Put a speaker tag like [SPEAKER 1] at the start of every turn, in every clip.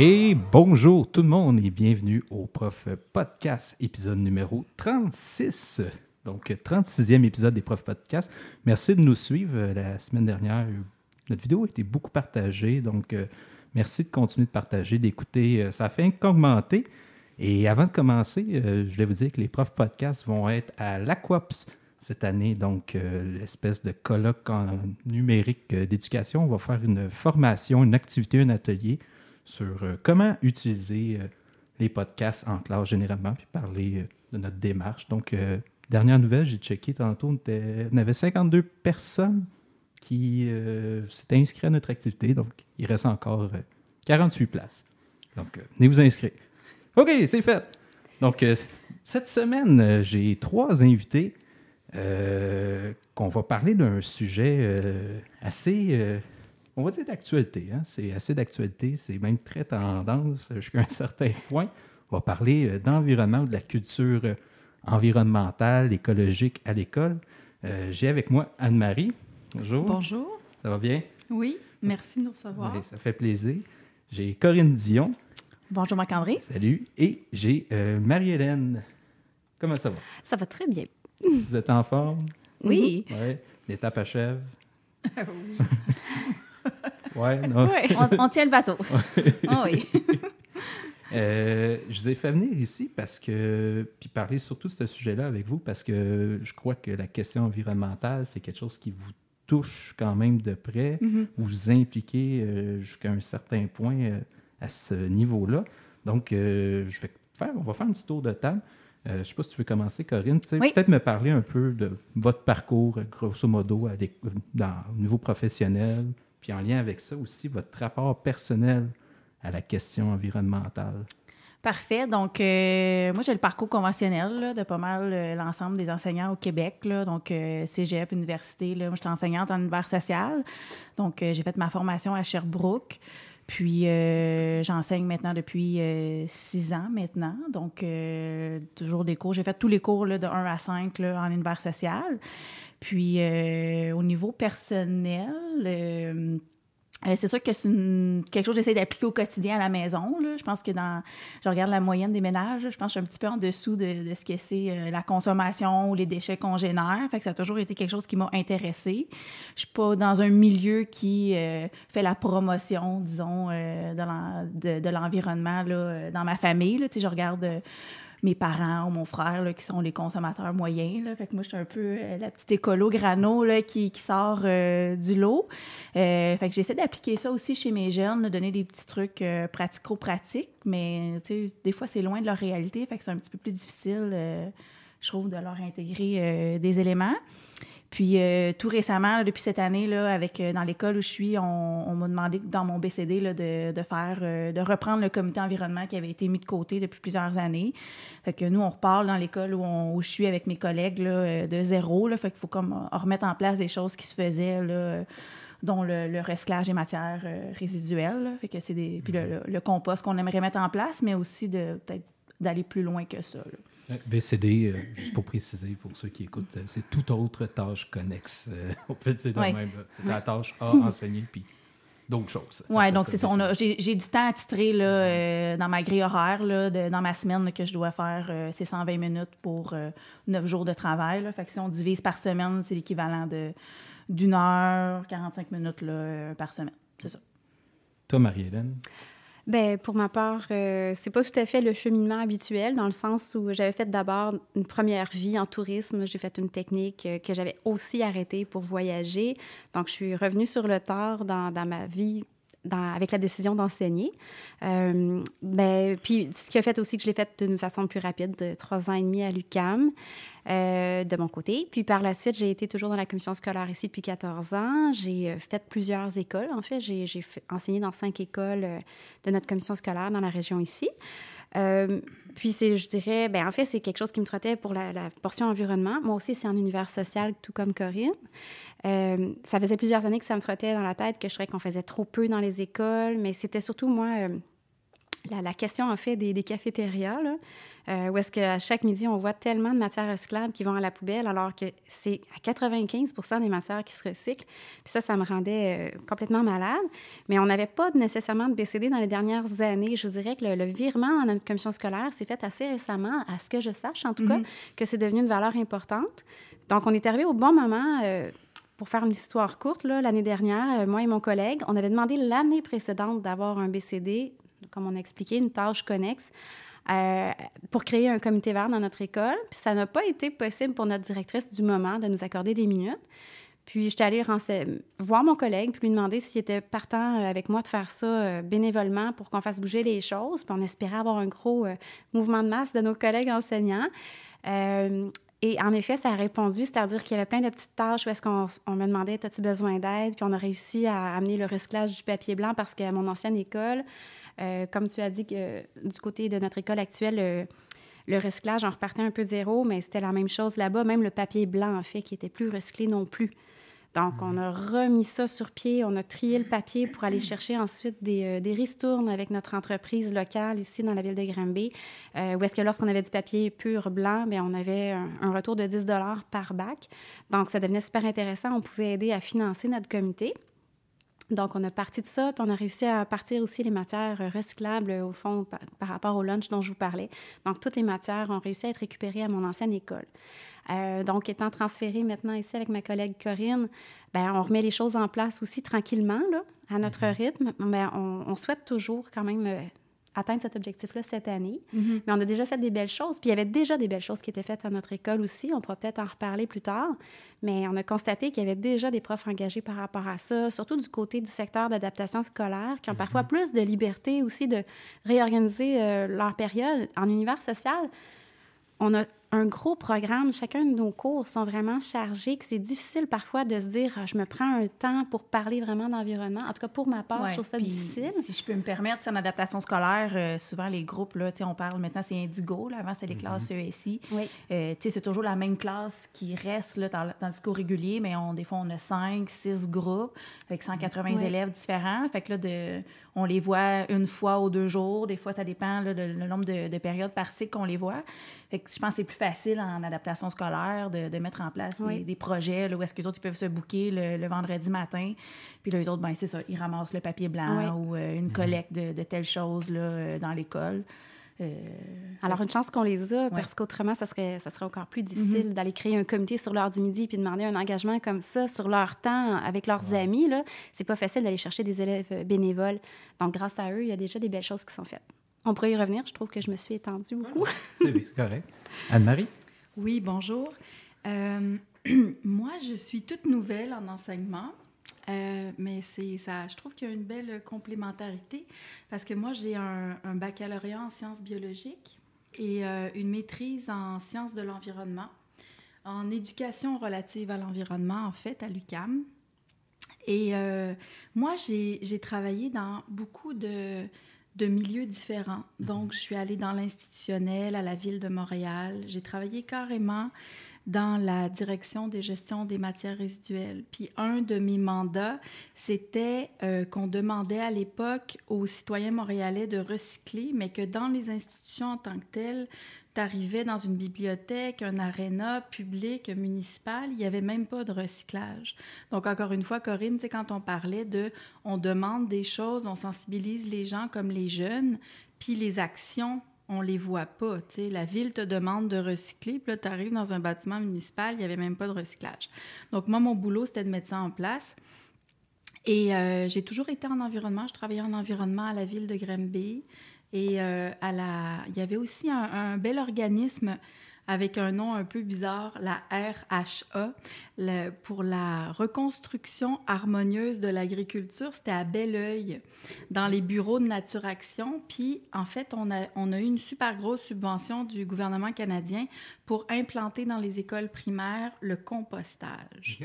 [SPEAKER 1] Et bonjour tout le monde et bienvenue au Prof Podcast, épisode numéro 36. Donc, 36e épisode des Prof Podcast. Merci de nous suivre. La semaine dernière, notre vidéo a été beaucoup partagée. Donc, euh, merci de continuer de partager, d'écouter. Euh, Ça fait qu'augmenter. Et avant de commencer, euh, je voulais vous dire que les Prof Podcasts vont être à l'Aquops cette année. Donc, l'espèce de colloque en numérique d'éducation. On va faire une formation, une activité, un atelier sur euh, comment utiliser euh, les podcasts en classe généralement, puis parler euh, de notre démarche. Donc, dernière nouvelle, j'ai checké tantôt, on, on avait 52 personnes qui s'étaient inscrites à notre activité. Donc, il reste encore euh, 48 places. Donc, venez vous inscrire. OK, c'est fait. Donc, cette semaine, j'ai trois invités qu'on va parler d'un sujet assez, on va dire d'actualité. hein. C'est assez d'actualité, c'est même très tendance euh, jusqu'à un certain point. On va parler euh, d'environnement, de la culture euh, environnementale, écologique à l'école. Euh, j'ai avec moi Anne-Marie. Bonjour.
[SPEAKER 2] Bonjour.
[SPEAKER 1] Ça va bien?
[SPEAKER 2] Oui, merci de nous recevoir.
[SPEAKER 1] Oui, ça fait plaisir. J'ai Corinne Dion.
[SPEAKER 2] Bonjour Marc-André.
[SPEAKER 1] Salut. Et j'ai euh, Marie-Hélène. Comment ça va?
[SPEAKER 3] Ça va très bien.
[SPEAKER 1] Vous êtes en forme?
[SPEAKER 3] Oui.
[SPEAKER 1] Oui. L'étape achève? Ouais, non.
[SPEAKER 3] Oui, on, on tient le bateau. Oui.
[SPEAKER 1] Euh, je vous ai fait venir ici parce que, puis parler surtout de ce sujet-là avec vous, parce que je crois que la question environnementale, c'est quelque chose qui vous touche quand même de près.
[SPEAKER 3] Mhm.
[SPEAKER 1] Vous vous impliquez euh, jusqu'à un certain point euh, à ce niveau-là. Donc, je vais faire, on va faire un petit tour de table. Je ne sais pas si tu veux commencer, Corinne.
[SPEAKER 3] Oui.
[SPEAKER 1] Peut-être me parler un peu de votre parcours, grosso modo, à l'é- dans, au niveau professionnel, puis en lien avec ça aussi, votre rapport personnel à la question environnementale.
[SPEAKER 2] Parfait. Donc, euh, moi, j'ai le parcours conventionnel là, de pas mal euh, l'ensemble des enseignants au Québec. Là, donc, euh, université. Là, moi, je suis enseignante en univers social. Donc, euh, j'ai fait ma formation à Sherbrooke. Puis, j'enseigne maintenant depuis six ans maintenant. Donc, toujours des cours. J'ai fait tous les cours là, de 1 à 5 là, en univers social. Puis, euh, au niveau personnel, euh, euh, c'est sûr que c'est quelque chose que j'essaie d'appliquer au quotidien à la maison. Je pense que dans, je regarde la moyenne des ménages, je pense que je suis un petit peu en dessous de, ce que c'est la consommation ou les déchets qu'on génère. Fait que ça a toujours été quelque chose qui m'a intéressée. Je suis pas dans un milieu qui fait la promotion, disons, de l'en- de, de l'environnement dans ma famille. Tu sais, je regarde mes parents ou mon frère là, qui sont les consommateurs moyens. Là. Fait que moi, je suis un peu euh, la petite écolo grano là, qui, qui sort euh, du lot. Euh, fait que j'essaie d'appliquer ça aussi chez mes jeunes, de donner des petits trucs euh, pratico-pratiques, mais des fois, c'est loin de leur réalité. Fait que c'est un petit peu plus difficile, je trouve, de leur intégrer des éléments. Puis euh, tout récemment, là, depuis cette année, là, avec euh, dans l'école où je suis, on, on m'a demandé dans mon BCD là, de, de faire, euh, de reprendre le comité environnement qui avait été mis de côté depuis plusieurs années. Fait que nous, on reparle dans l'école où, je suis avec mes collègues de zéro. Fait qu'il faut comme remettre en place des choses qui se faisaient, dont le, le recyclage des matières résiduelles. Fait que c'est des, puis le, le- le compost qu'on aimerait mettre en place, mais aussi de peut-être d'aller plus loin que ça. là.
[SPEAKER 1] BCD, euh, juste pour préciser pour ceux qui écoutent, euh, c'est toute autre tâche connexe. euh, on peut dire de
[SPEAKER 2] Ouais.
[SPEAKER 1] même. C'est la tâche à enseigner, puis d'autres choses.
[SPEAKER 2] Oui, donc
[SPEAKER 1] ça,
[SPEAKER 2] c'est ça. on a-
[SPEAKER 1] BCD.
[SPEAKER 2] J'ai du temps à titrer là, euh, dans ma grille horaire, là, de- dans ma semaine là, que je dois faire. c'est 120 minutes pour euh, 9 jours de travail. Fait que si on divise par semaine, c'est l'équivalent de d'une heure, 45 minutes là, par semaine. C'est ça.
[SPEAKER 1] Toi, Marie-Hélène,
[SPEAKER 3] Ben, pour ma part, euh, c'est pas tout à fait le cheminement habituel, dans le sens où j'avais fait d'abord une première vie en tourisme. J'ai fait une technique euh, que j'avais aussi arrêtée pour voyager. Donc, je suis revenue sur le tard dans, ma vie. avec la décision d'enseigner. Euh, ben, puis, ce qui a fait aussi que je l'ai fait d'une façon plus rapide, de trois ans et demi à l'UCAM, euh, de mon côté. Puis, par la suite, j'ai été toujours dans la commission scolaire ici depuis 14 ans. J'ai euh, fait plusieurs écoles, en fait. J'ai enseigné dans cinq écoles euh, de notre commission scolaire dans la région ici. Puis, c'est, je dirais, ben, en fait, c'est quelque chose qui me trottait pour la, portion environnement. Moi aussi, c'est en univers social, tout comme Corinne. Ça faisait plusieurs années que ça me trottait dans la tête que je trouvais qu'on faisait trop peu dans les écoles, mais c'était surtout, moi, la, question, en fait, des, cafétérias, euh, où est-ce qu'à chaque midi, on voit tellement de matières recyclables qui vont à la poubelle, alors que c'est à 95 des matières qui se recyclent. Puis ça, ça me rendait euh, complètement malade. Mais on n'avait pas nécessairement de BCD dans les dernières années. Je vous dirais que le, virement dans notre commission scolaire s'est fait assez récemment, à ce que je sache en tout cas, mhm. que c'est devenu une valeur importante. Donc, on est arrivé au bon moment. Euh, pour faire une histoire courte, l'année dernière, moi et mon collègue, on avait demandé l'année précédente d'avoir un BCD comme on a expliqué, une tâche connexe euh, pour créer un comité vert dans notre école. Puis ça n'a pas été possible pour notre directrice du moment de nous accorder des minutes. Puis j'étais allée voir mon collègue puis lui demander s'il était partant euh, avec moi de faire ça euh, bénévolement pour qu'on fasse bouger les choses. Puis on espérait avoir un gros mouvement de masse de nos collègues enseignants. Et en effet, ça a répondu, c'est-à-dire qu'il y avait plein de petites tâches où est-ce qu'on on me demandait As-tu besoin d'aide? Puis on a réussi à amener le recyclage du papier blanc parce qu'à mon ancienne école, euh, comme tu as dit, que du côté de notre école actuelle, le, recyclage, on repartait un peu zéro, mais c'était la même chose là-bas. Même le papier blanc, en fait, qui était plus recyclé non plus. Donc, on a remis ça sur pied, on a trié le papier pour aller chercher ensuite des, euh, des ristournes avec notre entreprise locale ici dans la ville de Granby, euh, où est-ce que lorsqu'on avait du papier pur blanc, bien, on avait un, un, retour de 10 par bac. Donc, ça devenait super intéressant. On pouvait aider à financer notre comité. Donc, on a parti de ça, puis on a réussi à partir aussi les matières recyclables, au fond, par, rapport au lunch dont je vous parlais. Donc, toutes les matières ont réussi à être récupérées à mon ancienne école. Euh, donc, étant transférée maintenant ici avec ma collègue Corinne, ben, on remet les choses en place aussi tranquillement, là, à notre mm-hmm. rythme. Mais on, on, souhaite toujours quand même euh, atteindre cet objectif-là cette année. Mhm. Mais on a déjà fait des belles choses. Puis il y avait déjà des belles choses qui étaient faites à notre école aussi. On pourra peut-être en reparler plus tard. Mais on a constaté qu'il y avait déjà des profs engagés par rapport à ça, surtout du côté du secteur d'adaptation scolaire, qui ont mhm. parfois plus de liberté aussi de réorganiser euh, leur période en univers social. On a un gros programme. Chacun de nos cours sont vraiment chargés, que c'est difficile parfois de se dire ah, je me prends un temps pour parler vraiment d'environnement. En tout cas, pour ma part, je trouve ça difficile.
[SPEAKER 2] Si je peux me permettre, en adaptation scolaire, euh, souvent les groupes, là, on parle maintenant, c'est Indigo, là, avant c'était les mm-hmm. classes ESI. Oui. Euh, c'est toujours la même classe qui reste là, dans, dans, le cours régulier, mais on, des fois, on a cinq, six groupes avec 180 élèves différents. Fait que là, de, on les voit une fois ou deux jours. Des fois, ça dépend du le nombre de, périodes par cycle qu'on les voit. Fait que je pense que c'est plus facile en adaptation scolaire de, mettre en place des, projets où est-ce que les autres ils peuvent se booker le, vendredi matin. Puis là, les autres, ben, c'est ça, ils ramassent le papier blanc ou euh, une mhm. collecte de, de telle chose là, euh, dans l'école.
[SPEAKER 3] Euh, Alors, une chance qu'on les a, parce qu'autrement, ça serait, ça serait encore plus difficile mhm. d'aller créer un comité sur l'heure du midi puis demander un engagement comme ça sur leur temps avec leurs amis. Là, c'est pas facile d'aller chercher des élèves bénévoles. Donc, grâce à eux, il y a déjà des belles choses qui sont faites. On pourrait y revenir. Je trouve que je me suis étendue beaucoup.
[SPEAKER 1] c'est correct. Anne-Marie?
[SPEAKER 4] Oui, bonjour. Euh, moi, je suis toute nouvelle en enseignement. Euh, mais c'est ça, je trouve qu'il y a une belle complémentarité parce que moi, j'ai un, baccalauréat en sciences biologiques et euh, une maîtrise en sciences de l'environnement, en éducation relative à l'environnement, en fait, à l'UCAM. Et euh, moi, j'ai travaillé dans beaucoup de, de milieux différents. Mhm. Donc, je suis allée dans l'institutionnel, à la ville de Montréal. J'ai travaillé carrément dans la direction des gestions des matières résiduelles. Puis un de mes mandats, c'était euh, qu'on demandait à l'époque aux citoyens montréalais de recycler, mais que dans les institutions en tant que telles, tu arrivais dans une bibliothèque, un aréna public, municipal, il n'y avait même pas de recyclage. Donc encore une fois, Corinne, c'est quand on parlait de, on demande des choses, on sensibilise les gens comme les jeunes, puis les actions on les voit pas. sais. La ville te demande de recycler, puis là, tu arrives dans un bâtiment municipal, il n'y avait même pas de recyclage. Donc, moi, mon boulot, c'était de mettre ça en place. Et euh, j'ai toujours été en environnement. Je travaillais en environnement à la ville de Granby. Et euh, à la... il y avait aussi un bel organisme avec un nom un peu bizarre, la RHA, pour la reconstruction harmonieuse de l'agriculture. C'était à Belleuil, dans les bureaux de Nature Action. Puis, en fait, on a, on a eu une super grosse subvention du gouvernement canadien pour implanter dans les écoles primaires le compostage.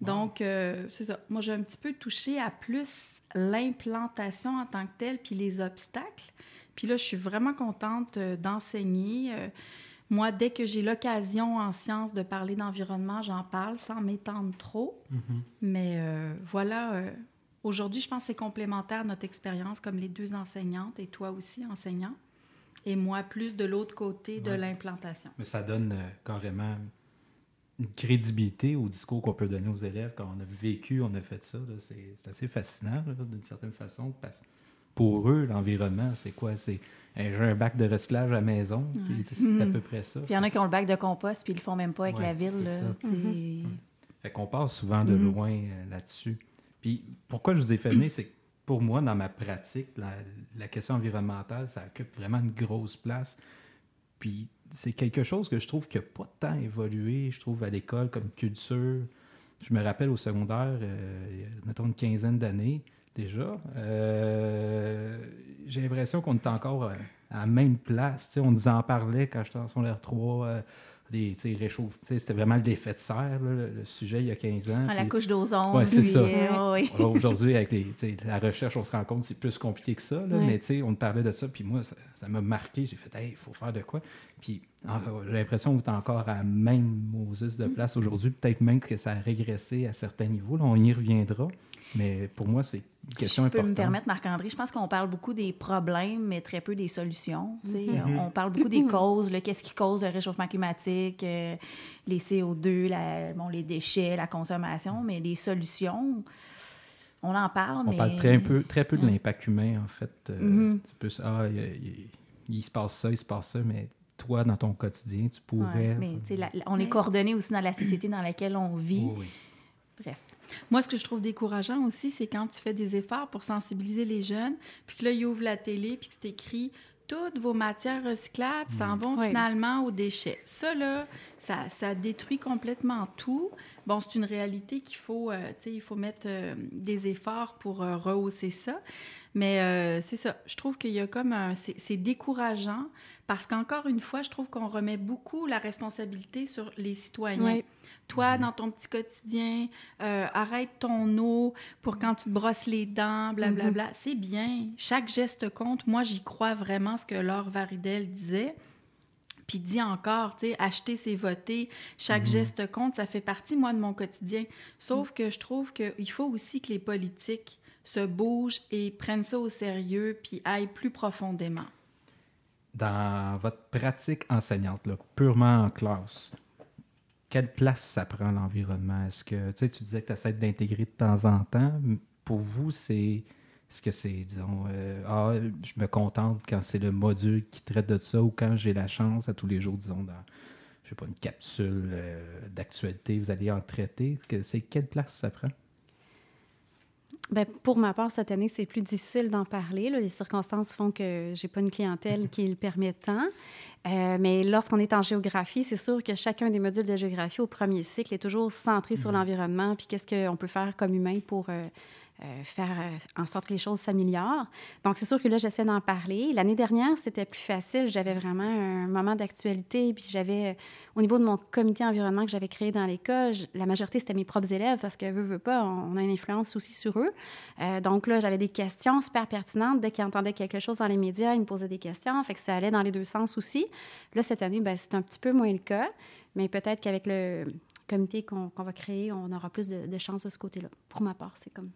[SPEAKER 4] Donc, euh, c'est ça. Moi, j'ai un petit peu touché à plus l'implantation en tant que telle, puis les obstacles. Puis là, je suis vraiment contente euh, d'enseigner. Euh, moi, dès que j'ai l'occasion en sciences de parler d'environnement, j'en parle sans m'étendre trop. Mm-hmm. Mais euh, voilà, euh, aujourd'hui, je pense que c'est complémentaire notre expérience, comme les deux enseignantes et toi aussi enseignant, et moi plus de l'autre côté de l'implantation.
[SPEAKER 1] Mais ça donne euh, carrément une crédibilité au discours qu'on peut donner aux élèves quand on a vécu, on a fait ça. C'est assez fascinant d'une certaine façon. Parce pour eux, l'environnement, c'est quoi? C'est j'ai un bac de recyclage à la maison, puis c'est c'est à peu près ça.
[SPEAKER 2] Puis il y en a qui ont le bac de compost, puis ils le font même pas avec
[SPEAKER 1] Ouais,
[SPEAKER 2] la ville. là,
[SPEAKER 1] ça.
[SPEAKER 2] sais.
[SPEAKER 1] Fait qu'on part souvent de
[SPEAKER 2] Mhm.
[SPEAKER 1] loin euh, là-dessus. Puis pourquoi je vous ai fait venir, c'est que pour moi, dans ma pratique, la, la question environnementale, ça occupe vraiment une grosse place. Puis c'est quelque chose que je trouve qui n'a pas tant évolué, je trouve, à l'école comme culture. Je me rappelle au secondaire, euh, il y a, mettons, une quinzaine d'années déjà, euh, j'ai l'impression qu'on est encore euh, à la même place. On nous en parlait quand j'étais en secondaire 3. euh, des, c'était vraiment l'effet de serre, là, le, sujet, il y a 15 ans.
[SPEAKER 2] Ah, la couche d'ozone.
[SPEAKER 1] Ouais, c'est ça.
[SPEAKER 2] euh, oui.
[SPEAKER 1] Aujourd'hui, avec les, la recherche, on se rend compte que c'est plus compliqué que ça. là. Mais on parlait de ça, puis moi, ça m'a marqué. J'ai fait, hey, il faut faire de quoi? Puis en- j'ai l'impression qu'on est encore à la même Moses de place aujourd'hui. Peut-être même que ça a régressé à certains niveaux. Là, on y reviendra. Mais pour moi, c'est une
[SPEAKER 2] Si
[SPEAKER 1] question
[SPEAKER 2] je peux
[SPEAKER 1] importante.
[SPEAKER 2] me permettre, Marc-André, je pense qu'on parle beaucoup des problèmes, mais très peu des solutions.
[SPEAKER 1] Mhm.
[SPEAKER 2] On parle beaucoup des causes, là, qu'est-ce qui cause le réchauffement climatique, euh, les CO2, la- bon, les déchets, la consommation, mais les solutions, on en parle,
[SPEAKER 1] On
[SPEAKER 2] mais...
[SPEAKER 1] parle très peu, très peu de
[SPEAKER 2] Ouais.
[SPEAKER 1] l'impact humain, en fait. Euh,
[SPEAKER 2] Mhm.
[SPEAKER 1] C'est plus, ah, il, il- il se passe ça, il se passe ça, mais toi, dans ton quotidien, tu
[SPEAKER 2] Ouais,
[SPEAKER 1] pourrais...
[SPEAKER 2] mais tu sais, la- la- on est
[SPEAKER 4] Mais-
[SPEAKER 2] coordonné aussi dans la société dans laquelle on vit.
[SPEAKER 1] Oui, oui.
[SPEAKER 2] Bref.
[SPEAKER 4] Moi, ce que je trouve décourageant aussi, c'est quand tu fais des efforts pour sensibiliser les jeunes, puis que là, ils ouvrent la télé, puis que c'est écrit toutes vos matières recyclables s'en vont
[SPEAKER 3] Oui.
[SPEAKER 4] finalement aux déchets. Ça, là, ça, ça détruit complètement tout. Bon, c'est une réalité qu'il faut, euh, tu sais, il faut mettre euh, des efforts pour euh, rehausser ça. Mais euh, c'est ça. Je trouve qu'il y a comme un. C'est c'est décourageant parce qu'encore une fois, je trouve qu'on remet beaucoup la responsabilité sur les citoyens.
[SPEAKER 3] Oui.
[SPEAKER 4] Toi, dans ton petit quotidien, euh, arrête ton eau pour quand tu te brosses les dents, blablabla. C'est bien. Chaque geste compte. Moi, j'y crois vraiment ce que Laure Varidel disait. Puis dit encore, tu sais, acheter, c'est voter. Chaque geste compte, ça fait partie, moi, de mon quotidien. Sauf que je trouve qu'il faut aussi que les politiques se bougent et prennent ça au sérieux puis aillent plus profondément.
[SPEAKER 1] Dans votre pratique enseignante, là, purement en classe, quelle place ça prend l'environnement? Est-ce que tu sais, tu disais que tu essaies d'intégrer de temps en temps. Pour vous, c'est est-ce que c'est, disons, euh, ah, je me contente quand c'est le module qui traite de ça ou quand j'ai la chance à tous les jours, disons, dans je sais pas, une capsule euh, d'actualité, vous allez en traiter. Que c'est quelle place ça prend?
[SPEAKER 3] Ben, pour ma part, cette année, c'est plus difficile d'en parler. là. Les circonstances font que j'ai pas une clientèle qui le permet tant. Euh, mais lorsqu'on est en géographie, c'est sûr que chacun des modules de géographie au premier cycle est toujours centré sur l'environnement, puis qu'est-ce qu'on peut faire comme humain pour euh, faire euh, en sorte que les choses s'améliorent. Donc, c'est sûr que là, j'essaie d'en parler. L'année dernière, c'était plus facile. J'avais vraiment un moment d'actualité, puis j'avais, euh, au niveau de mon comité environnement que j'avais créé dans l'école, la majorité, c'était mes propres élèves, parce que, veut, veut pas, on a une influence aussi sur eux. Euh, donc là, j'avais des questions super pertinentes. Dès qu'ils entendaient quelque chose dans les médias, ils me posaient des questions. Fait que ça allait dans les deux sens aussi. Là, cette année, ben, c'est un petit peu moins le cas. Mais peut-être qu'avec le qu'on va créer, on aura plus de, de chances de ce côté-là. Pour ma part, c'est comme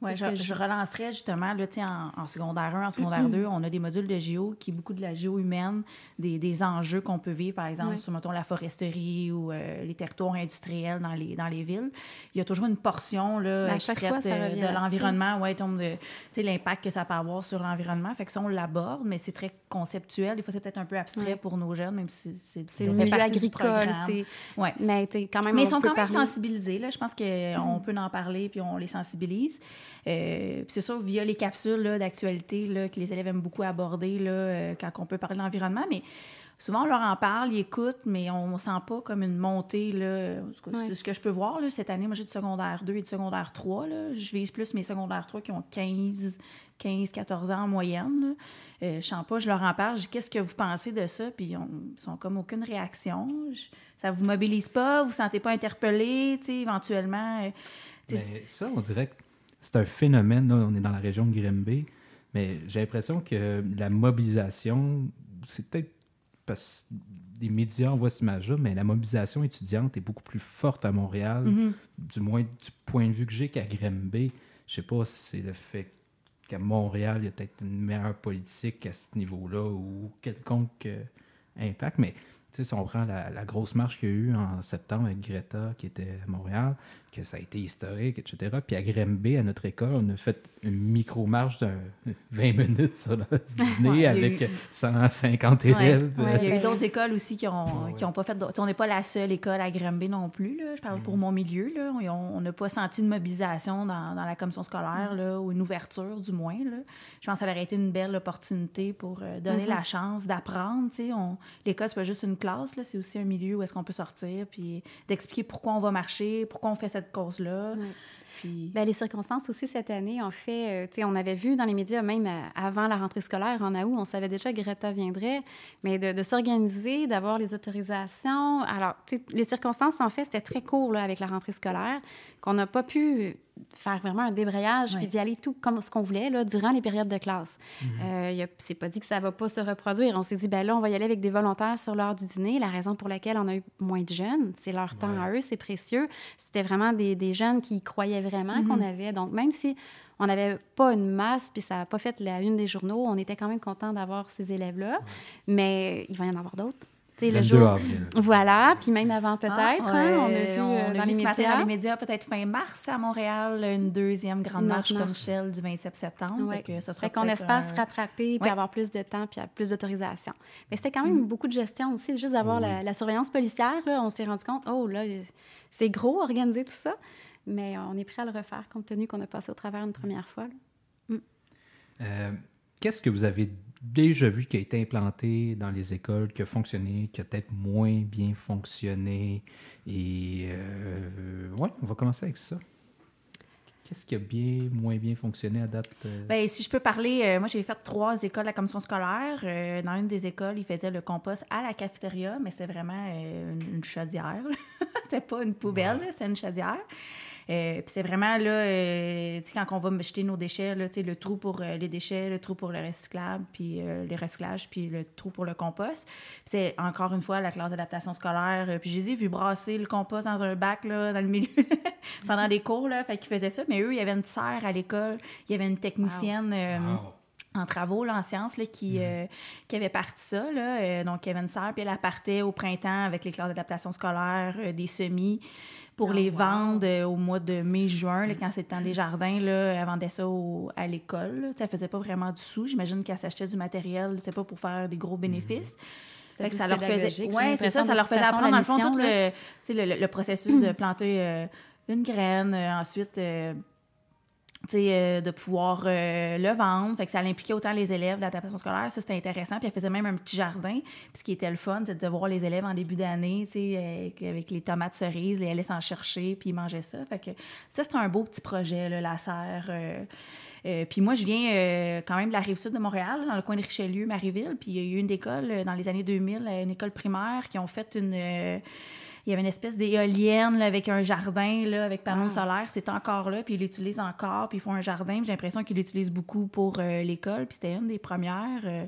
[SPEAKER 2] Ouais, je, je
[SPEAKER 3] je-
[SPEAKER 2] relancerais justement, là, tu sais, en, en secondaire 1, en secondaire 2, on a des modules de géo qui est beaucoup de la géo humaine, des, des enjeux qu'on peut vivre, par exemple,
[SPEAKER 3] Ouais.
[SPEAKER 2] sur, mettons, la foresterie ou euh, les territoires industriels dans les, dans les villes. Il y a toujours une portion, là, qui traite euh, de l'environnement, ouais, tombe de, tu sais, l'impact que ça peut avoir sur l'environnement. Fait que ça, on l'aborde, mais c'est très conceptuel. Des fois, c'est peut-être un peu abstrait
[SPEAKER 3] Ouais.
[SPEAKER 2] pour nos jeunes, même si c'est
[SPEAKER 3] le milieu agricole. c'est-
[SPEAKER 2] Ouais.
[SPEAKER 3] Mais quand même,
[SPEAKER 2] Mais ils sont quand même
[SPEAKER 3] parler-
[SPEAKER 2] sensibilisés. Là. Je pense qu'on peut en parler puis on les sensibilise. Euh, c'est sûr, via les capsules d'actualité que les élèves aiment beaucoup aborder là, euh, quand on peut parler de l'environnement. Mais souvent, on leur en parle, ils écoutent, mais on ne sent pas comme une montée. Là. C'est
[SPEAKER 3] Ouais.
[SPEAKER 2] ce que je peux voir là, cette année. Moi, j'ai de secondaire 2 et de secondaire 3. Là. Je vise plus mes secondaires 3 qui ont 15, 15 14 ans en moyenne. là. Euh, je ne sens pas, je leur en parle. Je dis qu'est-ce que vous pensez de ça? Puis on- ils sont comme aucune réaction. Je- ça vous mobilise pas, vous ne vous sentez pas interpellé, éventuellement. euh,
[SPEAKER 1] Mais ça, on dirait que c'est un phénomène. Là, on est dans la région de Grimby, mais j'ai l'impression que la mobilisation, c'est peut-être parce que les médias envoient cette image-là, mais la mobilisation étudiante est beaucoup plus forte à Montréal,
[SPEAKER 2] Mhm.
[SPEAKER 1] du moins du point de vue que j'ai qu'à Grimby. Je sais pas si c'est le fait qu'à Montréal, il y a peut-être une meilleure politique à ce niveau-là ou quelconque euh, impact, mais si on prend la, la grosse marche qu'il y a eu en septembre avec Greta qui était à Montréal, que ça a été historique, etc. Puis à Grimby, à notre école, on a fait une micro-marche de 20 minutes sur le dîner avec
[SPEAKER 2] eu-
[SPEAKER 1] 150
[SPEAKER 2] Ouais,
[SPEAKER 1] élèves.
[SPEAKER 2] ouais, il y a eu d'autres écoles aussi qui ont,
[SPEAKER 1] Ouais.
[SPEAKER 2] qui ont pas fait. d'autres- On n'est pas la seule école à Granby non plus. Là. Je parle pour mon milieu. Là. On- n'a pas senti de mobilisation dans, dans la commission scolaire, là, ou une ouverture du moins. Là. Je pense que ça aurait été une belle opportunité pour euh, donner
[SPEAKER 3] Mhm.
[SPEAKER 2] la chance d'apprendre. On- L'école, c'est pas juste une classe, là, c'est aussi un milieu où est-ce qu'on peut sortir, puis d'expliquer pourquoi on va marcher, pourquoi on fait cette cause-là. Puis...
[SPEAKER 3] Ben, les circonstances aussi cette année, en fait, euh, on avait vu dans les médias, même euh, avant la rentrée scolaire en août, on savait déjà que Greta viendrait, mais de, de s'organiser, d'avoir les autorisations. Alors, les circonstances, en fait, c'était très court là, avec la rentrée scolaire, qu'on n'a pas pu faire vraiment un débrayage puis d'y aller tout comme ce qu'on voulait là, durant les périodes de classe. Euh, a- c'est pas dit que ça va pas se reproduire. On s'est dit, ben là, on va y aller avec des volontaires sur l'heure du dîner. La raison pour laquelle on a eu moins de jeunes, c'est leur temps
[SPEAKER 1] Ouais.
[SPEAKER 3] à eux, c'est précieux. C'était vraiment des, des jeunes qui y croyaient vraiment qu'on avait. Donc, même si on n'avait pas une masse, puis ça n'a pas fait la une des journaux, on était quand même content d'avoir ces élèves-là. Mais il va y en avoir d'autres. Le
[SPEAKER 1] 22
[SPEAKER 3] jour...
[SPEAKER 1] avril.
[SPEAKER 3] Voilà, puis même avant peut-être,
[SPEAKER 2] Ah,
[SPEAKER 3] hein, on a vu
[SPEAKER 2] on
[SPEAKER 3] euh,
[SPEAKER 2] a
[SPEAKER 3] dans
[SPEAKER 2] vu
[SPEAKER 3] les
[SPEAKER 2] ce matin
[SPEAKER 3] médias.
[SPEAKER 2] dans les médias, peut-être fin mars à Montréal, une deuxième grande
[SPEAKER 3] Une
[SPEAKER 2] marche comme celle du 27 septembre.
[SPEAKER 3] Ouais.
[SPEAKER 2] Fait que ce sera
[SPEAKER 3] Fait qu'on espère
[SPEAKER 2] un-
[SPEAKER 3] se rattraper puis
[SPEAKER 2] Ouais.
[SPEAKER 3] avoir plus de temps puis plus d'autorisation. Mais c'était quand même beaucoup de gestion aussi, juste d'avoir
[SPEAKER 1] Oui.
[SPEAKER 3] la, la surveillance policière. Là, on s'est rendu compte, oh là, c'est gros organiser tout ça, mais on est prêt à le refaire compte tenu qu'on a passé au travers une première fois. là.
[SPEAKER 1] Euh, Qu'est-ce que vous avez déjà vu qui a été implanté dans les écoles, qui a fonctionné, qui a peut-être moins bien fonctionné? Et euh, ouais, on va commencer avec ça. Qu'est-ce qui a bien, moins bien fonctionné à date? euh?
[SPEAKER 2] Ben, si je peux parler, euh, moi j'ai fait trois écoles à la commission scolaire. Euh, dans une des écoles, ils faisaient le compost à la cafétéria, mais c'était vraiment euh, une, une chaudière. c'était pas une poubelle,
[SPEAKER 1] Ouais.
[SPEAKER 2] c'était une chaudière. Euh, puis c'est vraiment là, euh, tu sais, quand on va jeter nos déchets, là, le trou pour euh, les déchets, le trou pour le recyclable, puis le recyclage, puis le trou pour le compost. C'est encore une fois la classe d'adaptation scolaire. puis je les ai vus brasser le compost dans un bac là, dans le milieu pendant des cours, là, fait qu'ils faisaient ça. Mais eux, il y avait une serre à l'école, il y avait une technicienne.
[SPEAKER 1] Wow.
[SPEAKER 2] En travaux là, en sciences là, qui, euh, qui avait parti ça. Là, euh, donc, il y avait une sœur, puis elle, partait au printemps avec les classes d'adaptation scolaire, euh, des semis, pour
[SPEAKER 4] Oh,
[SPEAKER 2] les
[SPEAKER 4] wow.
[SPEAKER 2] vendre euh, au mois de mai-juin, là, quand c'était dans les jardins. Là, elle vendait ça au- à l'école. Elle faisait pas vraiment du sous. J'imagine qu'elle s'achetait du matériel, c'était pas pour faire des gros bénéfices.
[SPEAKER 3] C'était
[SPEAKER 2] Fait que ça leur faisait, ouais, c'est ça, ça leur faisait
[SPEAKER 3] façon,
[SPEAKER 2] apprendre dans le fond tout le, tu sais, le, le processus de planter euh, une graine, euh, ensuite euh, euh, de pouvoir euh, le vendre. Fait que ça impliquait autant les élèves de l'adaptation scolaire. Ça, c'était intéressant. Puis elle faisait même un petit jardin. Puis ce qui était le fun, c'était de voir les élèves en début d'année, tu sais, avec, avec les tomates cerises, ils allaient s'en chercher, puis ils mangeaient ça. Fait que ça, c'était un beau petit projet, là, la serre. euh, euh, puis moi, je viens euh, quand même de la rive sud de Montréal, dans le coin de Richelieu, Marieville. Puis il y a eu une école euh, dans les années 2000, euh, une école primaire, qui ont fait une. Euh, il y avait une espèce d'éolienne là, avec un jardin là, avec panneaux
[SPEAKER 3] Ah.
[SPEAKER 2] solaires. C'est encore là, puis ils l'utilisent encore, puis ils font un jardin. J'ai l'impression qu'ils l'utilisent beaucoup pour euh, l'école. Puis c'était une des premières. euh,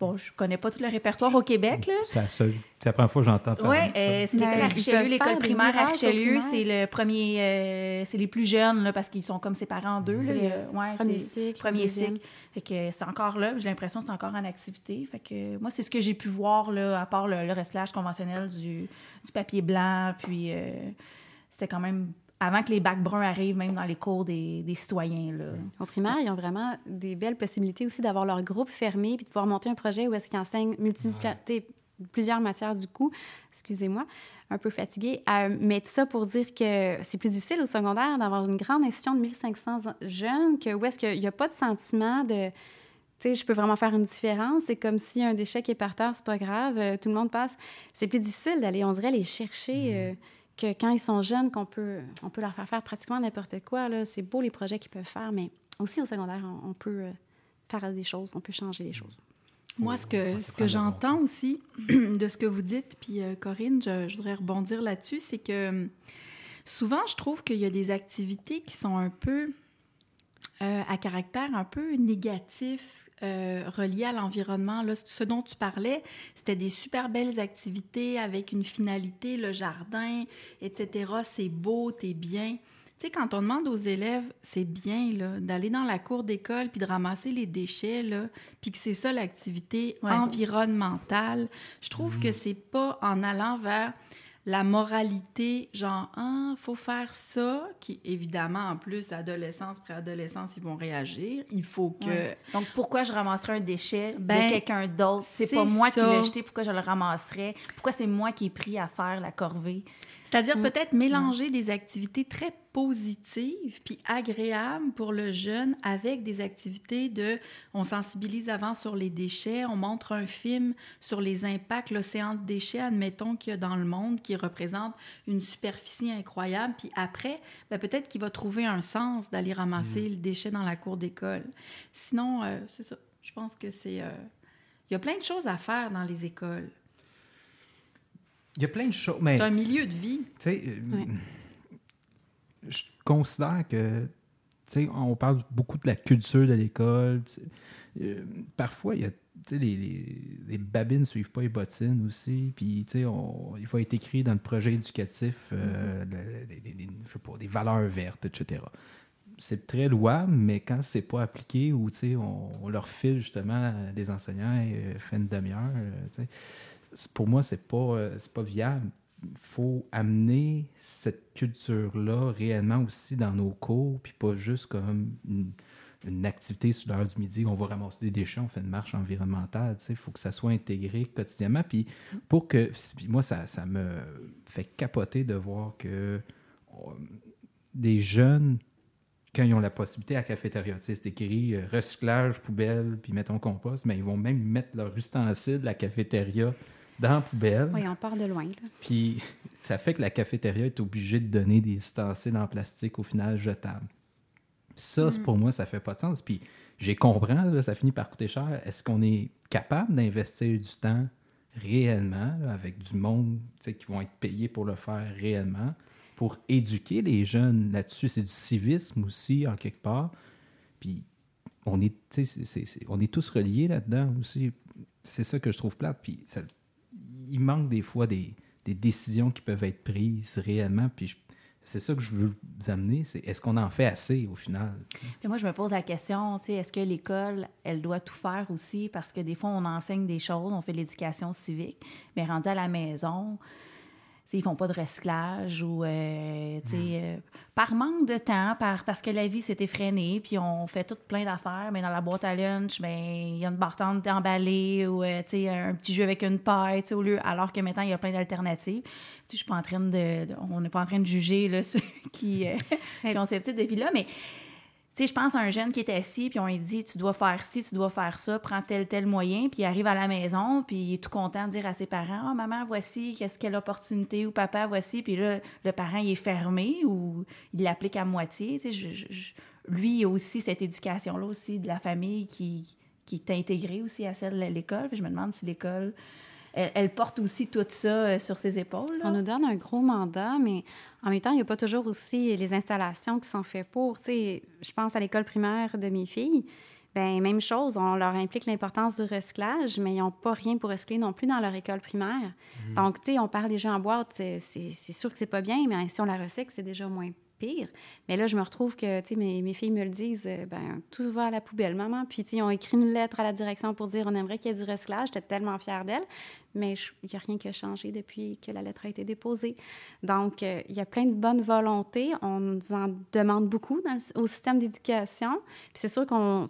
[SPEAKER 2] bon, je connais pas tout le répertoire au Québec, là.
[SPEAKER 1] C'est la seule. C'est la première fois que j'entends parler
[SPEAKER 2] Oui,
[SPEAKER 1] de ça.
[SPEAKER 2] c'est l'école à Richelieu, l'école primaire à Richelieu. C'est le premier, euh, c'est les plus jeunes, là, parce qu'ils sont comme séparés en deux. là.
[SPEAKER 3] C'est
[SPEAKER 2] Il y a-
[SPEAKER 3] le
[SPEAKER 2] ouais,
[SPEAKER 3] premier cycle.
[SPEAKER 2] Fait que c'est encore là. J'ai l'impression que c'est encore en activité. Fait que moi, c'est ce que j'ai pu voir, là, à part le, le recyclage conventionnel du, du papier blanc. Puis euh, c'était quand même avant que les bacs bruns arrivent, même dans les cours des, des citoyens. Là.
[SPEAKER 3] Au primaire, ils ont vraiment des belles possibilités aussi d'avoir leur groupe fermé puis de pouvoir monter un projet où est-ce qu'ils enseignent multipla- t'sais, plusieurs matières du coup. Excusez-moi, un peu fatiguée. Euh, mais tout ça pour dire que c'est plus difficile au secondaire d'avoir une grande institution de 1500 jeunes que où est-ce qu'il n'y a pas de sentiment de... Tu sais, je peux vraiment faire une différence. C'est comme si un déchet qui est par terre, c'est pas grave, euh, tout le monde passe. C'est plus difficile d'aller, on dirait, les chercher euh, que quand ils sont jeunes, qu'on peut, on peut leur faire faire pratiquement n'importe quoi. C'est beau les projets qu'ils peuvent faire, mais aussi au secondaire, on, on peut faire des choses, on peut changer les choses.
[SPEAKER 4] Moi, ce que, ce que j'entends aussi de ce que vous dites, puis euh, Corinne, je, je voudrais rebondir là-dessus, c'est que hum, souvent, je trouve qu'il y a des activités qui sont un peu euh, à caractère un peu négatif, euh, reliées à l'environnement. Ce dont tu parlais, c'était des super belles activités avec une finalité, le jardin, etc. C'est beau, t'es bien. Tu Tu sais, quand on demande aux élèves, c'est bien là, d'aller dans la cour d'école puis de ramasser les déchets, là, puis que c'est ça l'activité
[SPEAKER 2] Ouais.
[SPEAKER 4] environnementale, je trouve que c'est pas en allant vers la moralité, genre, ah, faut faire ça, qui évidemment, en plus, adolescence, préadolescence, ils vont réagir. Il faut que.
[SPEAKER 2] Ouais. Donc, pourquoi je ramasserais un déchet
[SPEAKER 4] Ben,
[SPEAKER 2] de quelqu'un d'autre? C'est pas moi qui l'ai jeté, pourquoi je le ramasserais? Pourquoi c'est moi qui ai pris à faire la corvée?
[SPEAKER 4] C'est-à-dire
[SPEAKER 2] Mm.
[SPEAKER 4] peut-être mélanger des activités très positives puis agréables pour le jeune avec des activités de on sensibilise avant sur les déchets, on montre un film sur les impacts, l'océan de déchets, admettons qu'il y a dans le monde qui représente une superficie incroyable, puis après, ben, peut-être qu'il va trouver un sens d'aller ramasser le déchet dans la cour d'école. Sinon, euh, c'est ça. Je pense que c'est euh, il y a plein de choses à faire dans les écoles.
[SPEAKER 1] Il y a plein de choses.
[SPEAKER 4] C'est un milieu de vie.
[SPEAKER 1] Tu sais, euh, je considère que, tu sais, on parle beaucoup de la culture de l'école. Euh, parfois, il y a, tu sais, les, les, les babines ne suivent pas les bottines aussi. Puis, tu sais, on- il faut être écrit dans le projet éducatif, euh, les- je sais pas, des valeurs vertes, etc. C'est très louable, mais quand c'est pas appliqué ou, tu sais, on, on leur file justement des enseignants et euh, fait une demi-heure, tu sais, pour moi, c'est pas, euh, pas viable il faut amener cette culture-là réellement aussi dans nos cours, puis pas juste comme une, activité sur l'heure du midi, on va ramasser des déchets, on fait une marche environnementale. Il faut que ça soit intégré quotidiennement. Puis pour que. Puis moi, ça, ça me fait capoter de voir que on- des jeunes, quand ils ont la possibilité à la cafétéria, c'est écrit euh, recyclage, poubelle, puis mettons compost, mais ils vont même mettre leur ustensile de la cafétéria dans la poubelle.
[SPEAKER 3] Oui, on part de loin. Là.
[SPEAKER 1] Puis ça fait que la cafétéria est obligée de donner des ustensiles en plastique au final jetables. Ça, c'est- pour moi, ça fait pas de sens. Puis j'ai compris, là, ça finit par coûter cher. Est-ce qu'on est capable d'investir du temps réellement là, avec du monde qui vont être payés pour le faire réellement, pour éduquer les jeunes là-dessus? C'est du civisme aussi, en quelque part. Puis on est, c'est- on est tous reliés là-dedans aussi. C'est ça que je trouve plate. Puis ça- il manque des fois des, des décisions qui peuvent être prises réellement. Puis c'est ça que je veux vous amener. C'est est-ce qu'on en fait assez au final?
[SPEAKER 2] Puis moi, je me pose la question, est-ce que l'école, elle doit tout faire aussi? Parce que des fois, on enseigne des choses, on fait l'éducation civique, mais rendu à la maison, tu sais, ils font pas de recyclage ou, euh, sais, euh, par manque de temps, par, parce que la vie s'est effrénée, puis on fait tout plein d'affaires, mais dans la boîte à lunch, ben il y a une bartende emballée ou, euh, un petit jeu avec une paille, au lieu, alors que maintenant, il y a plein d'alternatives. Je suis pas en train de, de- on n'est pas en train de juger, là, ceux qui, euh, qui ont ces petits défis-là, mais sais, je pense à un jeune qui est assis, puis on lui dit Tu dois faire ci, tu dois faire ça, prends tel, tel moyen, puis il arrive à la maison, puis il est tout content de dire à ses parents Ah, maman, voici, qu'est-ce quelle opportunité, ou papa, voici, puis là, le parent, il est fermé ou il l'applique à moitié. Tu lui, il a aussi cette éducation-là aussi de la famille qui, qui est intégrée aussi à celle de l'école. Je me demande si l'école, elle, porte aussi tout ça euh, sur ses épaules.
[SPEAKER 3] On nous donne un gros mandat, mais en même temps, il n'y a pas toujours aussi les installations qui sont faites pour. Tu sais, je pense à l'école primaire de mes filles. Ben même chose, on leur implique l'importance du recyclage, mais ils n'ont pas rien pour recycler non plus dans leur école primaire. Donc, tu sais, on parle des jeux en boîte, c'est sûr que c'est pas bien, mais si on la recycle, c'est déjà moins Mais là, je me retrouve que, mes, filles me le disent, euh, ben tout va à la poubelle, maman. Puis, tu ont écrit une lettre à la direction pour dire on aimerait qu'il y ait du recyclage. J'étais tellement fière d'elle. Mais il n'y a rien qui a changé depuis que la lettre a été déposée. Donc, euh, il y a plein de bonnes volontés. On nous en demande beaucoup au système d'éducation. Puis c'est sûr qu'on